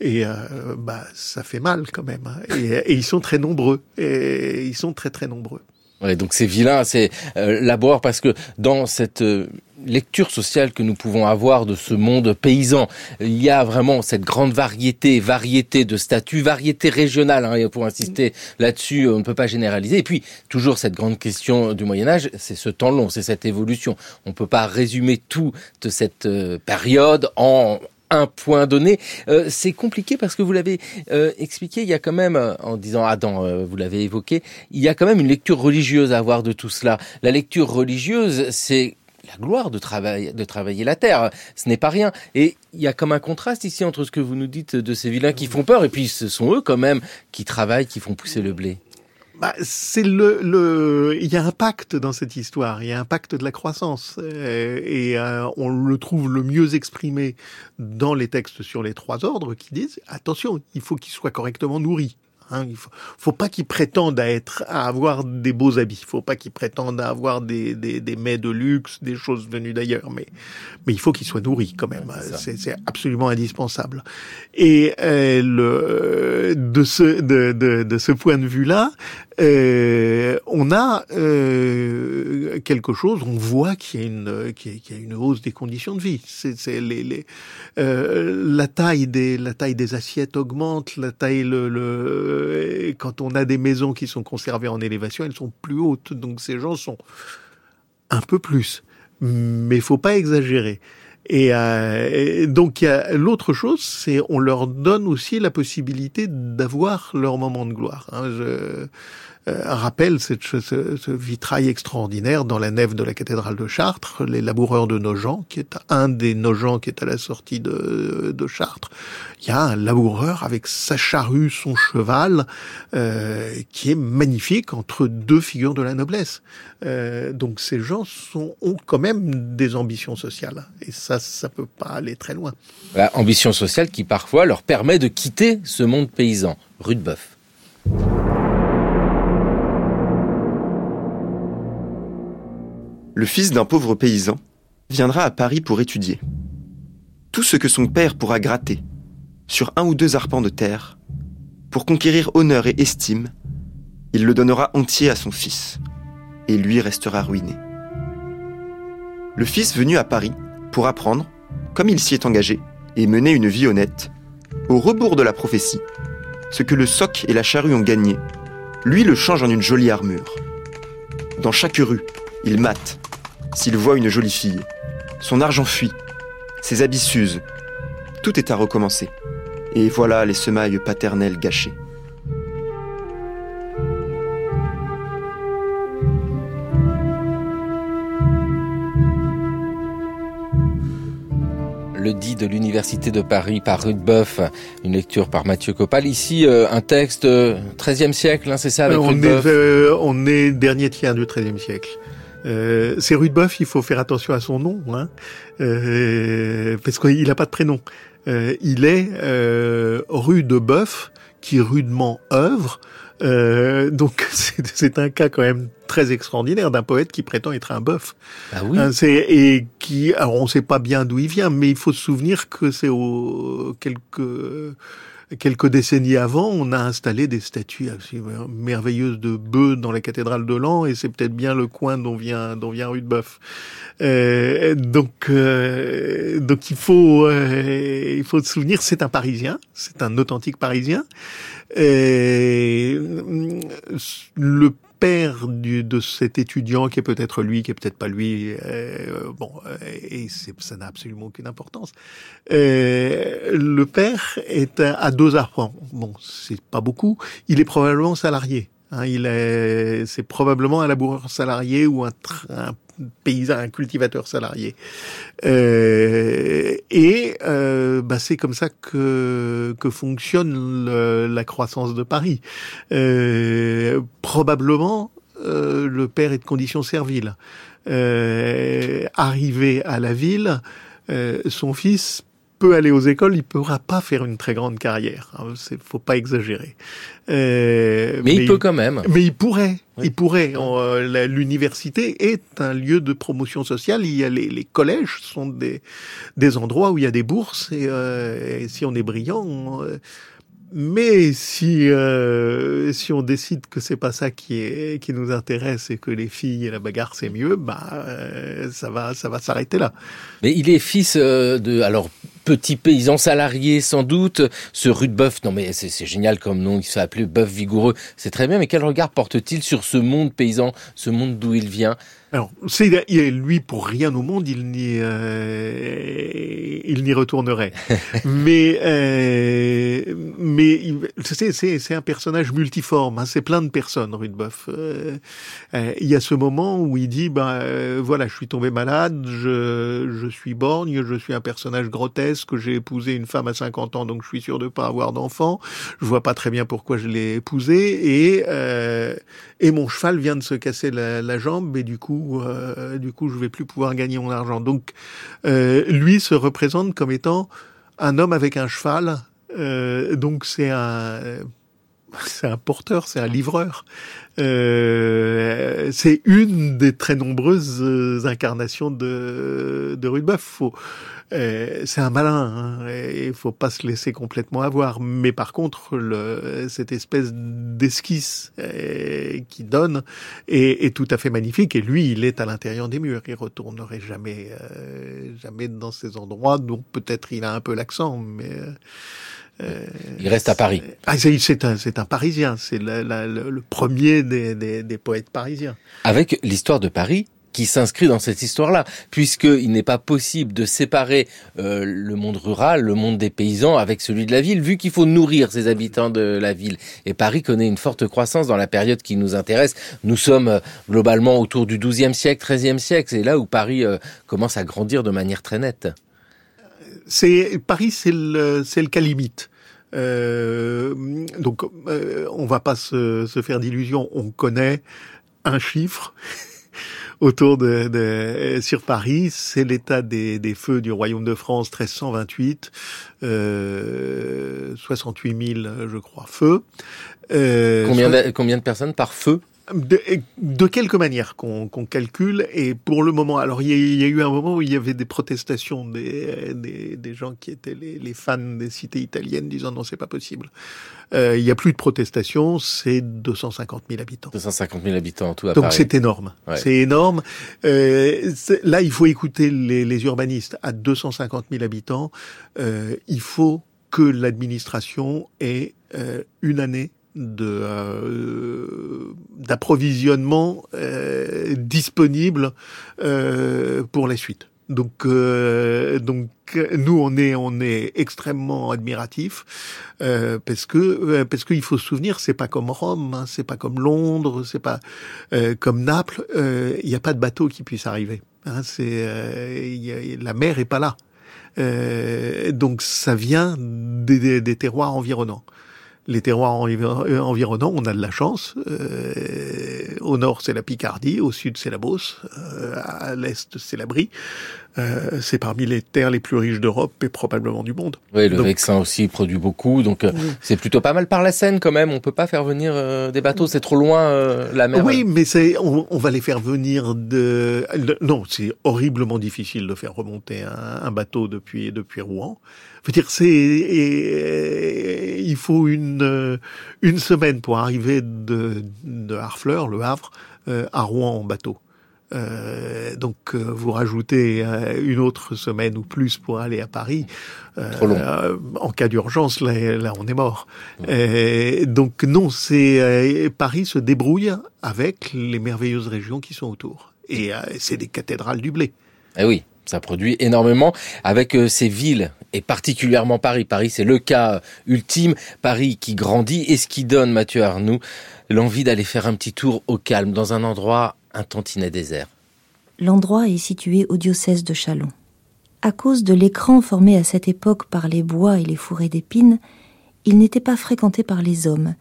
Et euh, bah, ça fait mal quand même. hein. Et, et ils sont très nombreux. Et ils sont très très nombreux. Ouais, donc c'est vilain, c'est euh, parce que dans cette euh, lecture sociale que nous pouvons avoir de ce monde paysan, il y a vraiment cette grande variété, variété de statuts, variété régionale. Hein, pour insister là-dessus, on ne peut pas généraliser. Et puis toujours cette grande question du Moyen Âge, c'est ce temps long, c'est cette évolution. On ne peut pas résumer toute cette euh, période en un point donné. Euh, c'est compliqué parce que vous l'avez euh, expliqué, il y a quand même, euh, en disant Adam, euh, vous l'avez évoqué, il y a quand même une lecture religieuse à avoir de tout cela. La lecture religieuse, c'est la gloire de, travail, de travailler la terre. Ce n'est pas rien. Et il y a comme un contraste ici entre ce que vous nous dites de ces vilains qui font peur et puis ce sont eux quand même qui travaillent, qui font pousser le blé. Bah, c'est le, le, il y a un pacte dans cette histoire. Il y a un pacte de la croissance, euh, et euh, on le trouve le mieux exprimé dans les textes sur les trois ordres qui disent attention, il faut qu'ils soient correctement nourris. Hein. Il faut, faut pas qu'ils prétendent à être, à avoir des beaux habits. Il faut pas qu'ils prétendent à avoir des, des, des mets de luxe, des choses venues d'ailleurs. Mais, mais il faut qu'ils soient nourris quand même. c'est absolument indispensable. Et euh, le, de ce, de, de, de ce point de vue-là, euh, on a euh, quelque chose, on voit qu'il y a une, qu'il y a une hausse des conditions de vie. C'est, les, les euh, la taille des, la taille des assiettes augmente, la taille, le, le, quand on a des maisons qui sont conservées en élévation, elles sont plus hautes. Donc ces gens sont un peu plus, mais faut pas exagérer. Et, euh, donc l'autre chose, c'est on leur donne aussi la possibilité d'avoir leur moment de gloire. Hein. Rappelle cette, ce, vitrail extraordinaire dans la nef de la cathédrale de Chartres, les laboureurs de Nogent, qui est un des Nogent qui est à la sortie de, Chartres. Il y a un laboureur avec sa charrue, son cheval, euh, qui est magnifique entre deux figures de la noblesse. Euh, donc ces gens ont quand même des ambitions sociales. Et ça, ça peut pas aller très loin. La ambition sociale qui parfois leur permet de quitter ce monde paysan. Rudebeuf. Le fils d'un pauvre paysan, viendra à Paris pour étudier. Tout ce que son père pourra gratter, sur un ou deux arpents de terre, pour conquérir honneur et estime, il le donnera entier à son fils, et lui restera ruiné. Le fils venu à Paris pour apprendre, comme il s'y est engagé, et mener une vie honnête, au rebours de la prophétie, ce que le soc et la charrue ont gagné, lui le change en une jolie armure. Dans chaque rue, il mate, s'il voit une jolie fille. Son argent fuit, ses habits s'usent. Tout est à recommencer. Et voilà les semailles paternelles gâchées. le dit de l'Université de Paris par Rudebeuf, une lecture par Mathieu Copal. Ici, euh, un texte 13e euh, siècle, hein, c'est ça avec on, est, on est dernier tiers du 13e siècle. Euh, c'est Rudebeuf, il faut faire attention à son nom, hein, euh, parce qu'il n'a pas de prénom. Euh, il est euh, rue de Bœuf, qui rudement œuvre. Euh, donc c'est un cas quand même très extraordinaire d'un poète qui prétend être un bœuf. Ah oui. Hein, et qui, alors on ne sait pas bien d'où il vient, mais il faut se souvenir que c'est au quelques quelques décennies avant, on a installé des statues merveilleuses de bœufs dans la cathédrale de Lens, et c'est peut-être bien le coin dont vient dont vient Rudebeuf. Euh, donc euh, donc il faut euh, il faut se souvenir, c'est un Parisien, c'est un authentique Parisien. Euh, le père du, de cet étudiant qui est peut-être lui, qui est peut-être pas lui, euh, bon, et ça n'a absolument aucune importance. Euh, le père est à, deux arpents. Bon, c'est pas beaucoup. Il est probablement salarié. Hein, il est, c'est probablement un laboureur salarié ou un, un paysan, un cultivateur salarié. Euh, et euh, bah, c'est comme ça que, fonctionne la croissance de Paris. Euh, probablement, euh, le père est de condition servile. Euh, arrivé à la ville, euh, son fils peut aller aux écoles, il ne pourra pas faire une très grande carrière. Il hein, faut pas exagérer. Euh, mais, il peut quand même. Mais il pourrait. Il pourrait. Euh, l'université est un lieu de promotion sociale. Il y a les, les collèges sont des, des endroits où il y a des bourses et, euh, et si on est brillant. On, mais si euh, si on décide que c'est pas ça qui est qui nous intéresse et que les filles et la bagarre c'est mieux, bah euh, ça va ça va s'arrêter là. Mais il est fils de alors petit paysan salarié sans doute, ce Rudebeuf. Non mais c'est génial comme nom, il s'est appelé Bœuf vigoureux. C'est très bien, mais quel regard porte-t-il sur ce monde paysan, ce monde d'où il vient? Alors, c'est lui pour rien au monde, il n'y euh, il n'y retournerait. mais euh, mais c'est c'est un personnage multiforme. Hein, c'est plein de personnes, Rudebeuf. Euh, il y a ce moment où il dit bah voilà, je suis tombé malade, je je suis borgne, je suis un personnage grotesque, j'ai épousé une femme à 50 ans, donc je suis sûr de pas avoir d'enfant. Je vois pas très bien pourquoi je l'ai épousée et et mon cheval vient de se casser la, la jambe et du coup euh, du coup, je vais plus pouvoir gagner mon argent. Donc, euh, lui se représente comme étant un homme avec un cheval. Euh, donc, c'est un c'est un porteur, c'est un livreur. Euh, c'est une des très nombreuses euh, incarnations de, de Rudebeuf. Euh, c'est un malin, hein, il faut pas se laisser complètement avoir. Mais par contre, le, cette espèce d'esquisse euh, qui donne est, est, tout à fait magnifique. Et lui, il est à l'intérieur des murs. Il retournerait jamais, euh, jamais dans ces endroits. Donc peut-être il a un peu l'accent, mais euh, il reste à Paris. Ah, c'est un, un, Parisien, c'est le, le, le, premier des, des, des, poètes parisiens. Avec l'histoire de Paris qui s'inscrit dans cette histoire-là, puisqu'il n'est pas possible de séparer euh, le monde rural, le monde des paysans, avec celui de la ville, vu qu'il faut nourrir ses habitants de la ville. Et Paris connaît une forte croissance dans la période qui nous intéresse. Nous sommes euh, globalement autour du XIIe siècle, XIIIe siècle. C'est là où Paris euh, commence à grandir de manière très nette c'est Paris, c'est le, c'est le cas limite. Euh, donc, euh, on va pas se, se faire d'illusions. On connaît un chiffre autour de, de, sur Paris, c'est l'état des, des, feux du royaume de France 1328, euh, 68 000, je crois, feux. Euh, combien, de, combien de personnes par feu? De, de quelque manière qu'on calcule et pour le moment, alors il y, a, il y, a, eu un moment où il y avait des protestations des, des, des gens qui étaient les, les, fans des cités italiennes disant non c'est pas possible. Euh, il y a plus de protestations, c'est 250 000 habitants. 250 000 habitants en tout à Donc c'est énorme, ouais. c'est énorme. Euh, là il faut écouter les, les, urbanistes. À 250 000 habitants, euh, il faut que l'administration ait euh, une année d'approvisionnement euh, disponible euh, pour la suite. Donc euh, donc nous on est on est extrêmement admiratif euh, parce que parce qu'il faut se souvenir c'est pas comme Rome hein, c'est pas comme Londres c'est pas comme Naples il n'y a pas de bateau qui puisse arriver hein, c'est la mer est pas là donc ça vient des, des terroirs environnants les terroirs environnants, on a de la chance. Euh, au nord, c'est la Picardie, au sud, c'est la Beauce, euh, à l'est, c'est la Brie. Euh, c'est parmi les terres les plus riches d'Europe et probablement du monde. Oui, le donc, Vexin aussi produit beaucoup, donc oui. c'est plutôt pas mal par la Seine quand même. On peut pas faire venir euh, des bateaux, c'est trop loin euh, la mer. Oui, mais c'est on, on, va les faire venir de. Non, c'est horriblement difficile de faire remonter un, un bateau depuis depuis Rouen. Je veux dire, c'est il faut une une semaine pour arriver de, de Harfleur, le Havre, à Rouen en bateau. Euh, donc euh, vous rajoutez euh, une autre semaine ou plus pour aller à Paris. Euh, en cas d'urgence, là, là, on est mort. Ouais. donc non, c'est Paris se débrouille avec les merveilleuses régions qui sont autour. Et c'est des cathédrales du blé. Eh oui. Ça produit énormément avec ces villes et particulièrement Paris. Paris, c'est le cas ultime. Paris qui grandit et ce qui donne, Mathieu Arnoux, l'envie d'aller faire un petit tour au calme dans un endroit un tantinet désert. L'endroit est situé au diocèse de Chalon. À cause de l'écran formé à cette époque par les bois et les fourrés d'épines, il n'était pas fréquenté par les hommes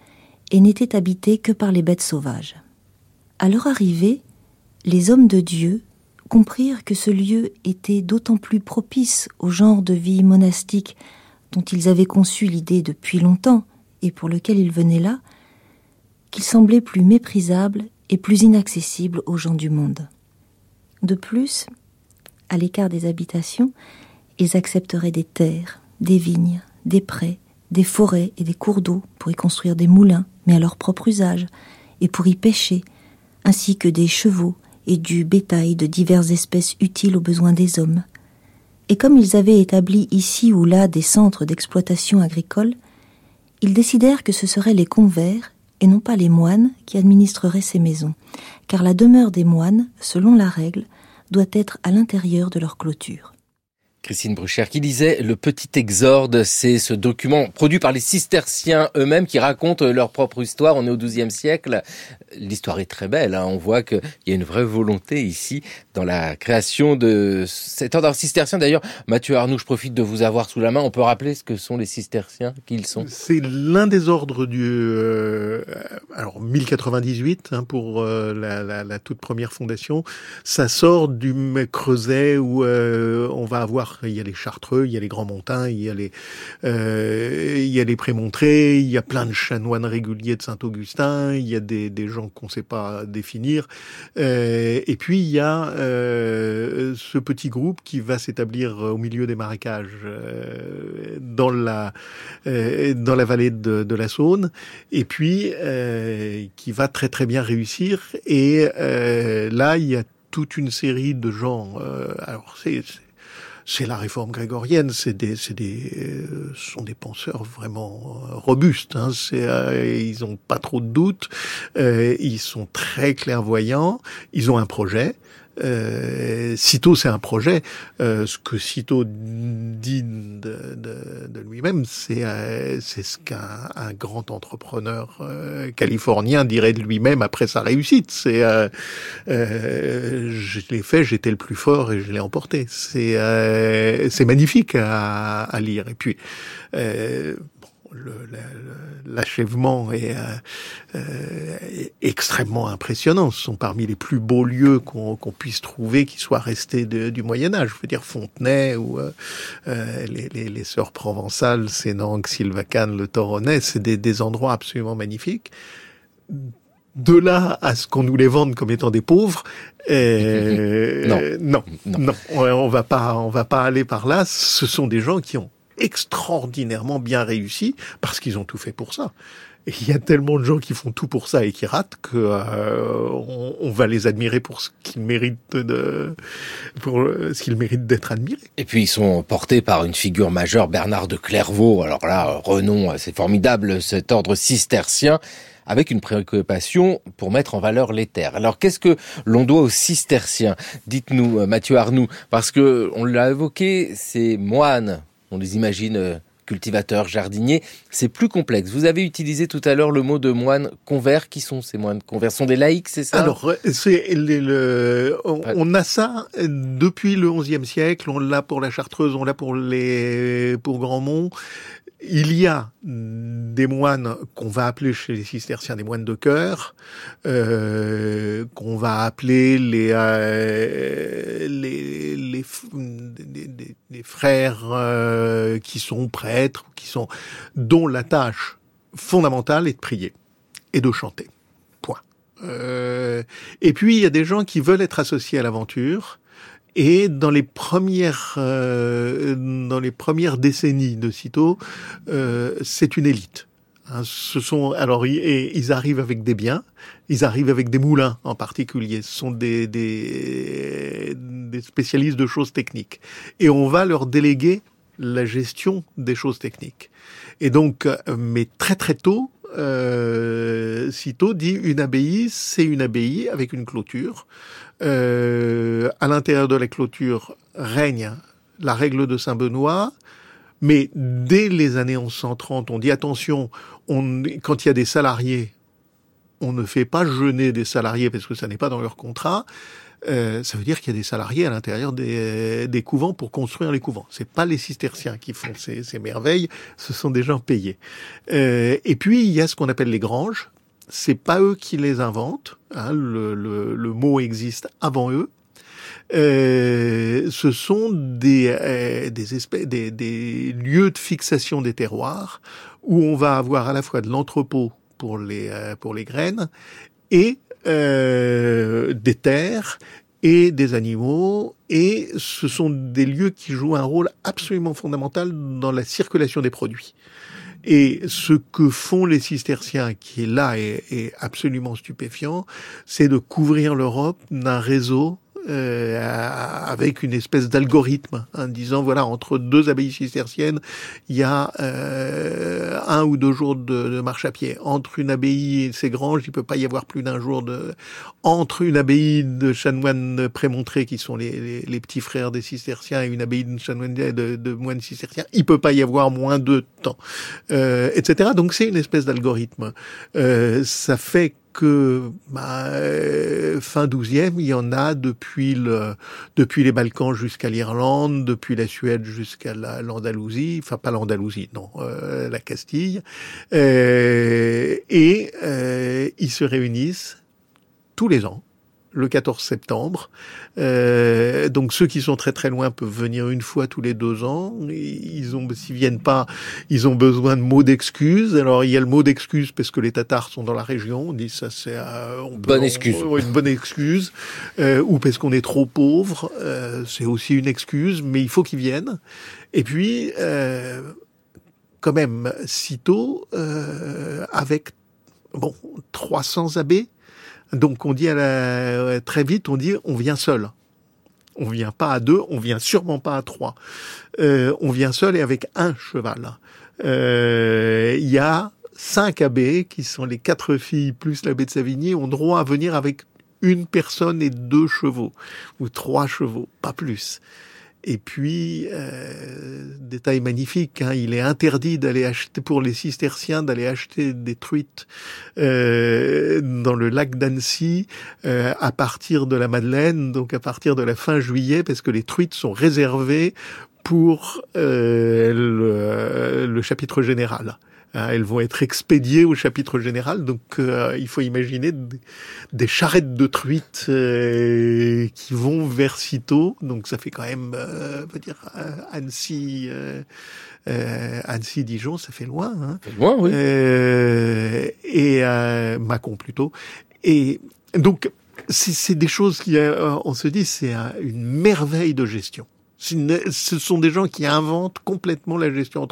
et n'était habité que par les bêtes sauvages. À leur arrivée, les hommes de Dieu comprirent que ce lieu était d'autant plus propice au genre de vie monastique dont ils avaient conçu l'idée depuis longtemps et pour lequel ils venaient là, qu'il semblait plus méprisable et plus inaccessible aux gens du monde. De plus, à l'écart des habitations, ils accepteraient des terres, des vignes, des prés, des forêts et des cours d'eau pour y construire des moulins, mais à leur propre usage, et pour y pêcher, ainsi que des chevaux et du bétail de diverses espèces utiles aux besoins des hommes. Et comme ils avaient établi ici ou là des centres d'exploitation agricole, ils décidèrent que ce seraient les convers et non pas les moines qui administreraient ces maisons, car la demeure des moines, selon la règle, doit être à l'intérieur de leur clôture. Christine Bruchère qui disait Le Petit Exorde, c'est ce document produit par les cisterciens eux-mêmes qui racontent leur propre histoire. On est au XIIe siècle. L'histoire est très belle. Hein. On voit qu'il y a une vraie volonté ici dans la création de cet ordre cistercien. D'ailleurs, Mathieu Arnoux, je profite de vous avoir sous la main. On peut rappeler ce que sont les cisterciens, qui ils sont? C'est l'un des ordres du euh, alors 1098 hein, pour euh, la, la, la, toute première fondation. Ça sort du Creuset où euh, on va avoir Il y a les Chartreux, il y a les Grands Montins, il y a les, euh, il y a les Prémontrés, il y a plein de chanoines réguliers de Saint-Augustin, il y a des, des gens qu'on ne sait pas définir. Euh, et puis il y a euh, ce petit groupe qui va s'établir au milieu des marécages euh, dans la euh, dans la vallée de, de, la Saône, et puis euh, qui va très très bien réussir. Et là, il y a toute une série de gens. alors c'est c'est la réforme grégorienne, c'est des, c'est des, euh, sont des penseurs vraiment euh, robustes. Hein, c'est, euh, ils ont pas trop de doutes, ils sont très clairvoyants, ils ont un projet. Euh, Citeau, c'est un projet. Euh, ce que Citeau dit de, de, de lui-même, c'est euh, c'est ce qu'un un grand entrepreneur euh, californien dirait de lui-même après sa réussite. C'est euh, je l'ai fait, j'étais le plus fort et je l'ai emporté. C'est c'est magnifique à, à, lire. Et puis l'achèvement est, euh, euh, extrêmement impressionnant. Ce sont parmi les plus beaux lieux qu'on puisse trouver qui soient restés du Moyen Âge. Je veux dire Fontenay ou euh, les, les, les, sœurs provençales, Sénangue, Sylvacane, le Toronnais, c'est des, des endroits absolument magnifiques de là à ce qu'on nous les vende comme étant des pauvres, euh, non. non. non, on va pas, on va pas aller par là. Ce sont des gens qui ont extraordinairement bien réussi parce qu'ils ont tout fait pour ça. Et il y a tellement de gens qui font tout pour ça et qui ratent que euh, on, va les admirer pour ce qu'ils méritent de pour ce qu'ils méritent d'être admirés. Et puis ils sont portés par une figure majeure, Bernard de Clairvaux. Alors là, renom, c'est formidable, cet ordre cistercien avec une préoccupation pour mettre en valeur les terres. Alors qu'est-ce que l'on doit aux cisterciens? Dites-nous, euh, Mathieu Arnoux, parce que on l'a évoqué, ces moines on les imagine euh, cultivateurs, jardiniers. C'est plus complexe. Vous avez utilisé tout à l'heure le mot de moines convers. Qui sont ces moines convers? Sont des laïcs, c'est ça? Alors, c'est le, on, a ça depuis le XIe siècle. On l'a pour la Chartreuse, on l'a pour les pour Grandmont il y a des moines qu'on va appeler chez les cisterciens des moines de cœur, euh, qu'on va appeler les, euh, les, les, les, frères euh, qui sont prêtres, qui sont dont la tâche fondamentale est de prier et de chanter. Point. Euh, et puis il y a des gens qui veulent être associés à l'aventure et dans les premières, euh, dans les premières décennies de Citeaux, euh, c'est une élite. Hein, ce sont alors ils arrivent avec des biens, ils arrivent avec des moulins en particulier. Ce sont des, des, des spécialistes de choses techniques, et on va leur déléguer la gestion des choses techniques. Et donc, euh, mais très très tôt, euh, Citeaux dit une abbaye, c'est une abbaye avec une clôture. Euh, à l'intérieur de la clôture règne la règle de Saint-Benoît, mais dès les années 1130, on dit attention, on, quand il y a des salariés, on ne fait pas jeûner des salariés parce que ça n'est pas dans leur contrat. Euh, ça veut dire qu'il y a des salariés à l'intérieur des, des, couvents pour construire les couvents. C'est pas les cisterciens qui font ces, ces merveilles, ce sont des gens payés. Euh, et puis il y a ce qu'on appelle les granges c'est pas eux qui les inventent. Hein, le, le, le, mot existe avant eux. Euh, ce sont des, euh, des, espèces, des, des, lieux de fixation des terroirs où on va avoir à la fois de l'entrepôt pour les, euh, pour les graines et euh, des terres et des animaux, et ce sont des lieux qui jouent un rôle absolument fondamental dans la circulation des produits. Et ce que font les cisterciens, qui est là et est absolument stupéfiant, c'est de couvrir l'Europe d'un réseau euh, avec une espèce d'algorithme, en disant voilà entre deux abbayes cisterciennes, il y a euh, un ou deux jours de, de, marche à pied. Entre une abbaye et ses granges, il peut pas y avoir plus d'un jour de. Entre une abbaye de chanoines prémontrés qui sont les, les, les, petits frères des cisterciens et une abbaye de chanoines de, de moines cisterciens, il peut pas y avoir moins de temps, euh, etc. Donc c'est une espèce d'algorithme. Euh, ça fait que bah, euh, fin 12e, il y en a depuis le depuis les Balkans jusqu'à l'Irlande, depuis la Suède jusqu'à l'Andalousie, enfin pas l'Andalousie, non, euh, la Castille, euh, et euh, ils se réunissent tous les ans le 14 septembre. Euh, donc ceux qui sont très très loin peuvent venir une fois tous les deux ans. Ils ont, s'ils viennent pas, ils ont besoin de mots d'excuses. Alors il y a le mot d'excuse parce que les Tatars sont dans la région. On dit ça c'est euh, on bonne excuse, une bonne excuse, euh, ou parce qu'on est trop pauvre. Euh, c'est aussi une excuse, mais il faut qu'ils viennent. Et puis euh, quand même, sitôt avec bon 300 abbés donc on dit à la, très vite, on dit on vient seul. On vient pas à deux, on vient sûrement pas à trois. Euh, on vient seul et avec un cheval. Euh, il y a cinq abbés qui sont les quatre filles plus l'abbé de Savigny ont droit à venir avec une personne et deux chevaux ou trois chevaux, pas plus. Et puis, euh, détail magnifique, hein, il est interdit d'aller acheter pour les cisterciens d'aller acheter des truites euh, dans le lac d'Annecy euh, à partir de la Madeleine, donc à partir de la fin juillet, parce que les truites sont réservées pour euh, le, le chapitre général. Hein, elles vont être expédiées au chapitre général, donc euh, il faut imaginer des, charrettes de truites euh, qui vont vers Citeaux, donc ça fait quand même, euh, on dire, Annecy, Annecy, Dijon, ça fait loin. Hein. Loin, oui. et Mâcon plutôt. Et donc c'est des choses qui, on se dit, c'est une merveille de gestion. Ce sont des gens qui inventent complètement la gestion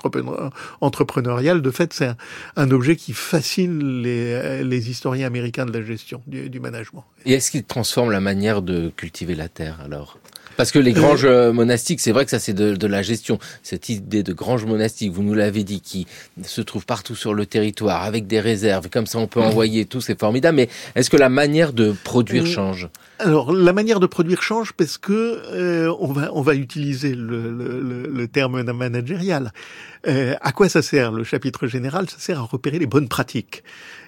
entrepreneuriale. De fait, c'est un, objet qui fascine les, historiens américains de la gestion, du, management. Et est-ce qu'il transforme la manière de cultiver la terre alors? Parce que les granges euh, monastiques, c'est vrai que ça c'est de, la gestion. Cette idée de grange monastique, vous nous l'avez dit, qui se trouve partout sur le territoire avec des réserves, comme ça on peut envoyer tout, c'est formidable. Mais est-ce que la manière de produire change? Alors la manière de produire change parce que euh, on va on va utiliser le, le, le terme managérial. Euh, à quoi ça sert le chapitre général? Ça sert à repérer les bonnes pratiques.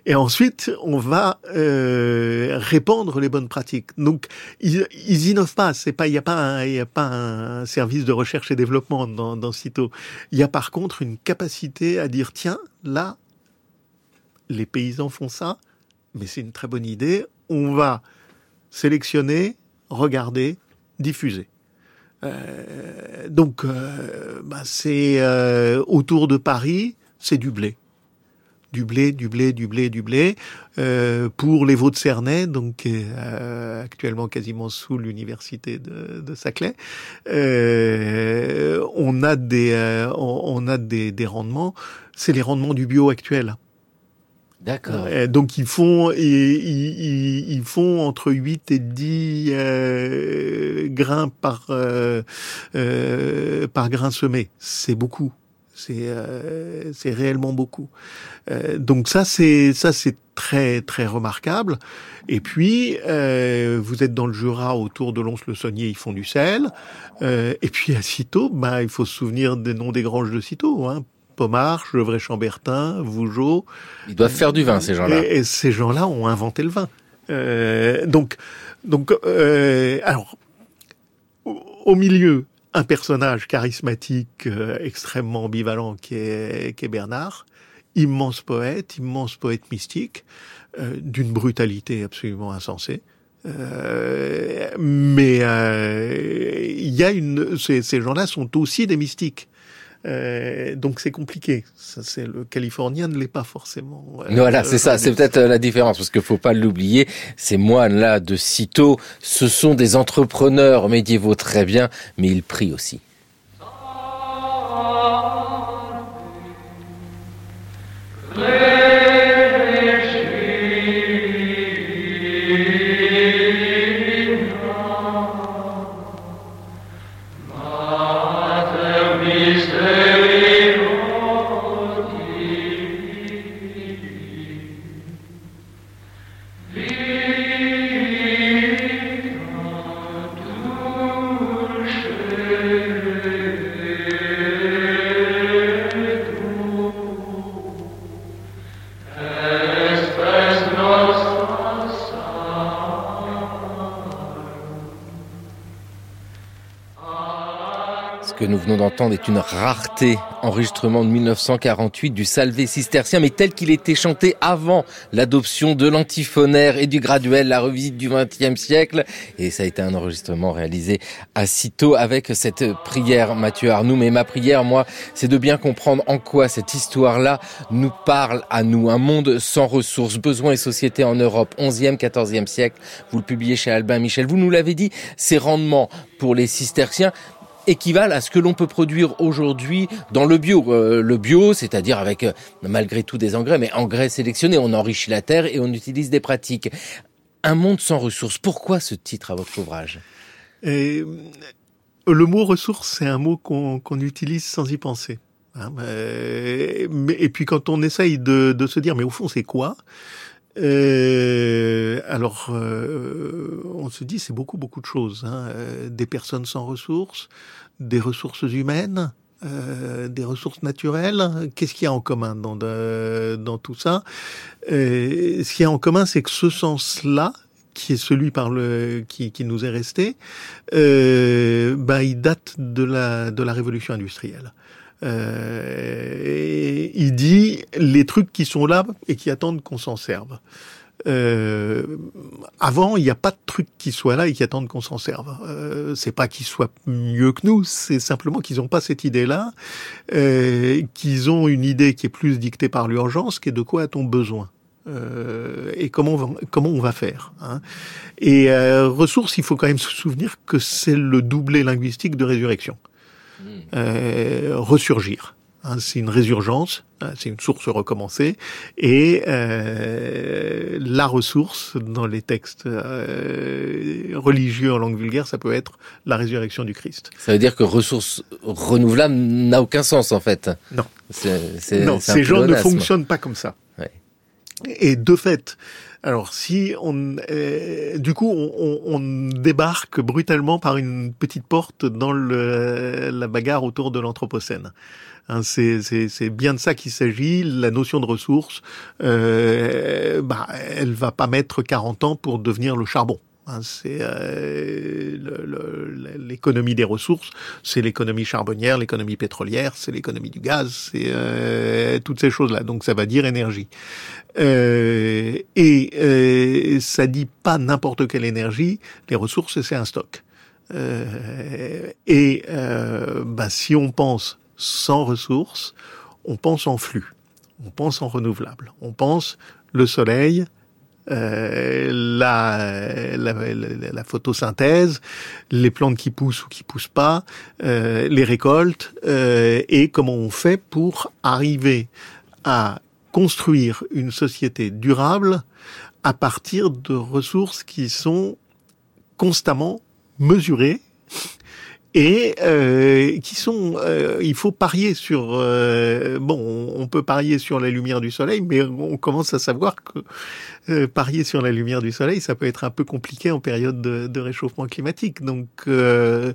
Et ensuite, on va euh, répandre les bonnes pratiques. Donc, ils, ils innovent pas. C'est pas, il y a pas, un, y a pas un service de recherche et développement dans, dans Cito. Il y a par contre une capacité à dire tiens, là, les paysans font ça, mais c'est une très bonne idée. On va sélectionner, regarder, diffuser. Euh, donc, euh, bah, c'est euh, autour de Paris, c'est du blé. Du blé, du blé, du blé, du blé. pour les Vaux-de-Cernay, donc actuellement quasiment sous l'université de, de Saclay, on a des, on, a des, des rendements. C'est les rendements du bio actuel. D'accord. donc ils font ils, ils, font entre 8 et 10 euh, grains par euh, euh, par grain semé. C'est beaucoup. C'est euh, c'est réellement beaucoup. Euh, donc ça c'est ça c'est très très remarquable. Et puis vous êtes dans le Jura autour de Lons-le-Saunier, ils font du sel. et puis à Citeaux, bah il faut se souvenir des noms des granges de Citeaux. Hein. Pommard, Gevrey-Chambertin, Vougeot. Ils doivent faire du vin, ces gens-là. Et, ces gens-là ont inventé le vin. Euh, donc, donc, euh, alors, au, milieu, un personnage charismatique, euh, extrêmement ambivalent, qui est, qui est Bernard, immense poète, immense poète mystique, euh, d'une brutalité absolument insensée. Euh, mais il y a une, ces, ces gens-là sont aussi des mystiques. Euh, donc c'est compliqué. Ça, c'est le Californien ne l'est pas forcément. Euh, voilà, c'est ça. C'est peut-être la différence parce qu'il faut pas l'oublier. Ces moines-là de Citeaux, ce sont des entrepreneurs médiévaux très bien, mais ils prient aussi. D'entendre est une rareté, enregistrement de 1948 du Salvé cistercien, mais tel qu'il était chanté avant l'adoption de l'antiphonaire et du graduel, la revisite du XXe siècle. Et ça a été un enregistrement réalisé à Citeaux avec cette prière, Mathieu Arnoux. Mais ma prière, moi, c'est de bien comprendre en quoi cette histoire-là nous parle à nous. Un monde sans ressources, besoins et sociétés en Europe, 11e, 14e siècle. Vous le publiez chez Albin Michel. Vous nous l'avez dit, ces rendements pour les cisterciens équivalent à ce que l'on peut produire aujourd'hui dans le bio. Euh, le bio, c'est-à-dire avec euh, malgré tout des engrais, mais engrais sélectionnés. On enrichit la terre et on utilise des pratiques. Un monde sans ressources. Pourquoi ce titre à votre ouvrage? Et, Le mot ressources, c'est un mot qu'on utilise sans y penser. Hein, mais, et puis quand on essaye de, de se dire, mais au fond, c'est quoi? Euh, alors, euh, on se dit c'est beaucoup beaucoup de choses. Hein. Euh, des personnes sans ressources, des ressources humaines, euh, des ressources naturelles. Qu'est-ce qu'il y a en commun dans, dans tout ça? Euh, Ce qu'il y a en commun, c'est que ce sens-là, qui est celui par le qui, qui nous est resté, ben, il date de la de la révolution industrielle. Euh, il dit les trucs qui sont là et qui attendent qu'on s'en serve. Euh, avant, il n'y a pas de trucs qui soient là et qui attendent qu'on s'en serve. Euh, c'est pas qu'ils soient mieux que nous, c'est simplement qu'ils n'ont pas cette idée-là, euh, qu'ils ont une idée qui est plus dictée par l'urgence, qui est de quoi a-t-on besoin euh, et comment on va, comment on va faire. Hein. Et euh, ressources, il faut quand même se souvenir que c'est le doublé linguistique de résurrection. Euh, ressurgir. Hein, c'est une résurgence, hein, c'est une source recommencée, et euh, la ressource dans les textes euh, religieux en langue vulgaire, ça peut être la résurrection du Christ. Ça veut dire que ressource renouvelable n'a aucun sens en fait. Non. non, ces gens ne fonctionnent pas comme ça. Ouais. Et de fait, alors si on, euh, du coup, on, débarque brutalement par une petite porte dans la bagarre autour de l'anthropocène. Hein, c'est bien de ça qu'il s'agit. La notion de ressources, euh, bah, elle va pas mettre 40 ans pour devenir le charbon. Hein, c'est euh, l'économie des ressources, c'est l'économie charbonnière, l'économie pétrolière, c'est l'économie du gaz, c'est euh, toutes ces choses-là. Donc ça va dire énergie. Euh, et euh, ça dit pas n'importe quelle énergie. Les ressources, c'est un stock. Euh, et bah, si on pense sans ressources, on pense en flux, on pense en renouvelable, on pense le soleil, euh, la, photosynthèse, les plantes qui poussent ou qui poussent pas, euh, les récoltes, euh, et comment on fait pour arriver à construire une société durable à partir de ressources qui sont constamment mesurées et euh, qui sont, euh, il faut parier sur, euh, bon, on peut parier sur la lumière du soleil, mais on commence à savoir que euh, parier sur la lumière du soleil, ça peut être un peu compliqué en période de, de réchauffement climatique. Donc, euh,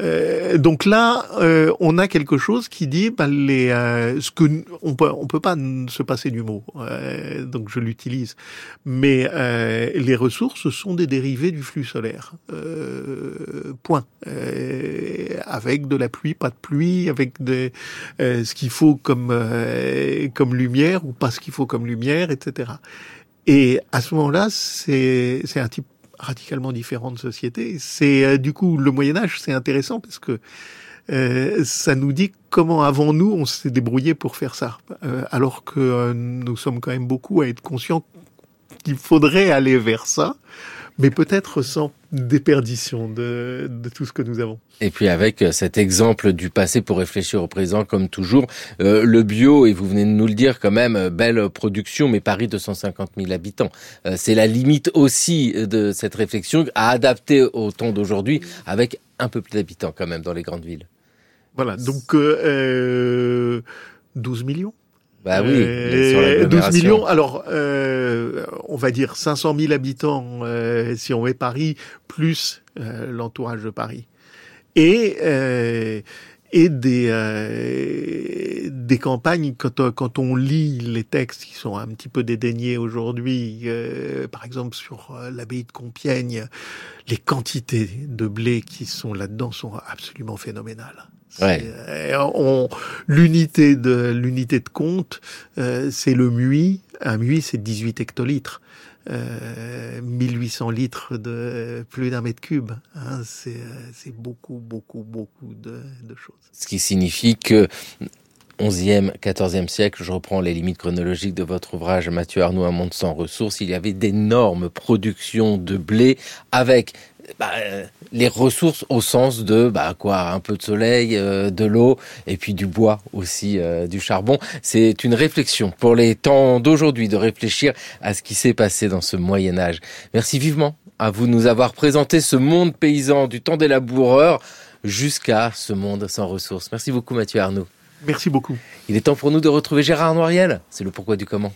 euh, donc là, on a quelque chose qui dit bah, les, ce que on peut, on peut pas se passer du mot. donc je l'utilise, mais les ressources sont des dérivés du flux solaire. point. Avec de la pluie, pas de pluie, avec des, ce qu'il faut comme comme lumière ou pas ce qu'il faut comme lumière, etc. Et à ce moment-là, c'est un type radicalement différent de société. C'est euh, du coup le Moyen Âge, c'est intéressant parce que euh, ça nous dit comment avant nous on s'est débrouillé pour faire ça, euh, alors que euh, nous sommes quand même beaucoup à être conscients qu'il faudrait aller vers ça mais peut-être sans déperdition de, de, tout ce que nous avons. Et puis avec euh, cet exemple du passé pour réfléchir au présent, comme toujours, euh, le bio, et vous venez de nous le dire quand même, euh, belle production, mais Paris 250 000 habitants. Euh, c'est la limite aussi de cette réflexion à adapter au temps d'aujourd'hui avec un peu plus d'habitants quand même dans les grandes villes. Voilà, donc euh, 12 millions bah oui, euh, 12 millions. Alors, euh, on va dire 500 000 habitants euh, si on met Paris plus euh, l'entourage de Paris et euh, et des euh, des campagnes quand quand on lit les textes qui sont un petit peu dédaignés aujourd'hui, par exemple sur l'abbaye de Compiègne, les quantités de blé qui sont là-dedans sont absolument phénoménales Ouais. On, l'unité de l'unité de compte, euh, c'est le MUI. Un MUI, c'est 18 hectolitres. Euh, 1800 litres de plus d'un mètre cube. Hein, c'est, c'est beaucoup, beaucoup, beaucoup de, de choses. Ce qui signifie que 11e, 14e siècle, je reprends les limites chronologiques de votre ouvrage Mathieu Arnaud, Un monde sans ressources, il y avait d'énormes productions de blé avec bah, les ressources au sens de bah quoi un peu de soleil euh, de l'eau et puis du bois aussi euh, du charbon. C'est une réflexion pour les temps d'aujourd'hui de réfléchir à ce qui s'est passé dans ce Moyen Âge. Merci vivement à vous de nous avoir présenté ce monde paysan du temps des laboureurs jusqu'à ce monde sans ressources. Merci beaucoup Mathieu Arnaud merci beaucoup. Il est temps pour nous de retrouver Gérard Noiriel. C'est le pourquoi du comment.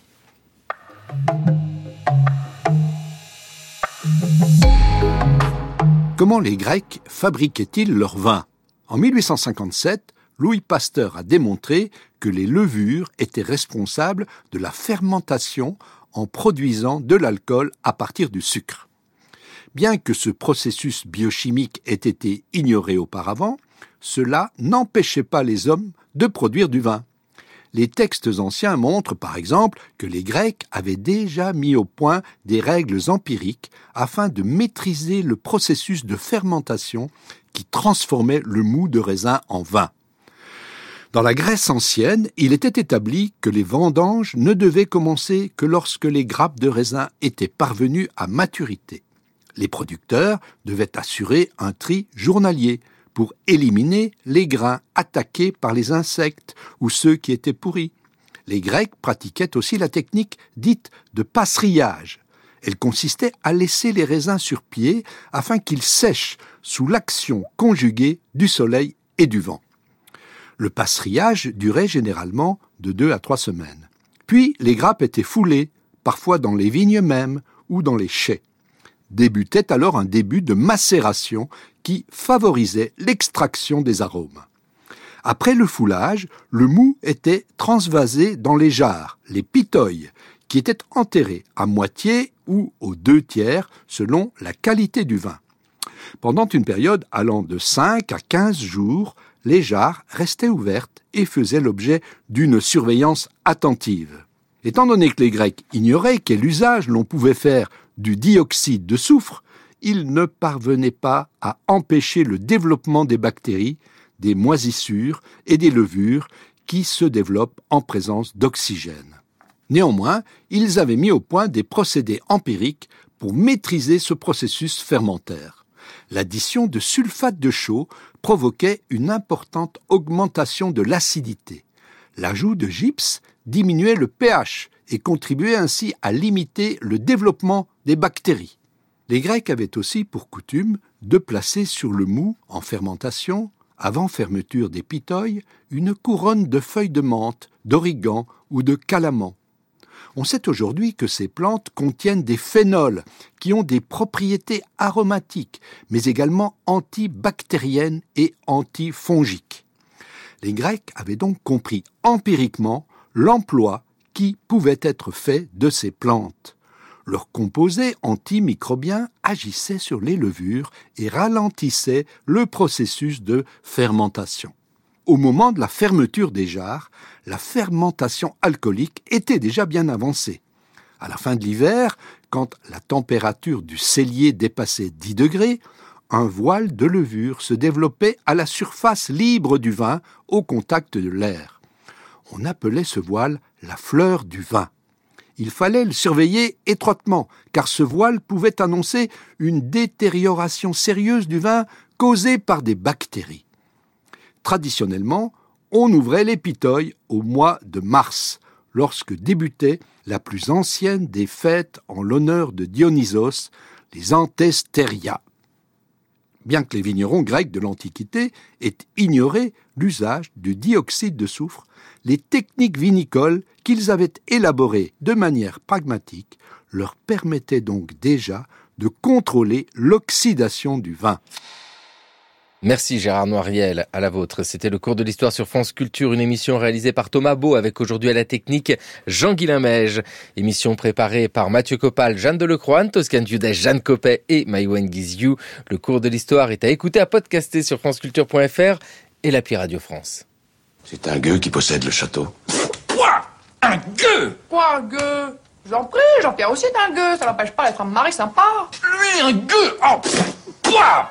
Comment les Grecs fabriquaient-ils leur vin? En 1857, Louis Pasteur a démontré que les levures étaient responsables de la fermentation en produisant de l'alcool à partir du sucre. Bien que ce processus biochimique ait été ignoré auparavant, cela n'empêchait pas les hommes de produire du vin. Les textes anciens montrent par exemple que les Grecs avaient déjà mis au point des règles empiriques afin de maîtriser le processus de fermentation qui transformait le mou de raisin en vin. Dans la Grèce ancienne, il était établi que les vendanges ne devaient commencer que lorsque les grappes de raisin étaient parvenues à maturité. Les producteurs devaient assurer un tri journalier, pour éliminer les grains attaqués par les insectes ou ceux qui étaient pourris. Les Grecs pratiquaient aussi la technique dite de passerillage. Elle consistait à laisser les raisins sur pied afin qu'ils sèchent sous l'action conjuguée du soleil et du vent. Le passerillage durait généralement de deux à trois semaines. Puis les grappes étaient foulées, parfois dans les vignes mêmes ou dans les chais. Débutait alors un début de macération qui favorisait l'extraction des arômes. Après le foulage, le mou était transvasé dans les jarres, les pitoyes, qui étaient enterrés à moitié ou aux deux tiers selon la qualité du vin. Pendant une période allant de 5 à 15 jours, les jarres restaient ouvertes et faisaient l'objet d'une surveillance attentive. Étant donné que les Grecs ignoraient quel usage l'on pouvait faire du dioxyde de soufre, il ne parvenait pas à empêcher le développement des bactéries, des moisissures et des levures qui se développent en présence d'oxygène. Néanmoins, ils avaient mis au point des procédés empiriques pour maîtriser ce processus fermentaire. L'addition de sulfate de chaux provoquait une importante augmentation de l'acidité. L'ajout de gypse diminuait le pH et contribuait ainsi à limiter le développement des bactéries. Les Grecs avaient aussi pour coutume de placer sur le mou, en fermentation, avant fermeture des pitoyes, une couronne de feuilles de menthe, d'origan ou de calaman. On sait aujourd'hui que ces plantes contiennent des phénols qui ont des propriétés aromatiques, mais également antibactériennes et antifongiques. Les Grecs avaient donc compris empiriquement l'emploi qui pouvait être fait de ces plantes. Leur composé antimicrobien agissait sur les levures et ralentissait le processus de fermentation. Au moment de la fermeture des jarres, la fermentation alcoolique était déjà bien avancée. À la fin de l'hiver, quand la température du cellier dépassait 10 degrés, un voile de levure se développait à la surface libre du vin au contact de l'air. On appelait ce voile la fleur du vin il fallait le surveiller étroitement, car ce voile pouvait annoncer une détérioration sérieuse du vin causée par des bactéries. Traditionnellement, on ouvrait les au mois de mars, lorsque débutait la plus ancienne des fêtes en l'honneur de Dionysos, les Antesteria. Bien que les vignerons grecs de l'Antiquité aient ignoré l'usage du dioxyde de soufre, les techniques vinicoles qu'ils avaient élaborées de manière pragmatique leur permettaient donc déjà de contrôler l'oxydation du vin. Merci Gérard Noiriel, à la vôtre. C'était le cours de l'histoire sur France Culture, une émission réalisée par Thomas Beau avec aujourd'hui à la technique Jean-Guilain Mège. Émission préparée par Mathieu Copal, Jeanne Delecroix, Toscan Dudet, Jeanne Copet et Maïwen Guiziou. Le cours de l'histoire est à écouter, à podcaster sur franceculture.fr et l'appli Radio France. C'est un gueux qui possède le château. Quoi? Un gueux Quoi, un gueux? J'en prie, Jean-Pierre aussi est un gueux, ça n'empêche pas d'être un mari sympa. Lui, un gueux Oh Quoi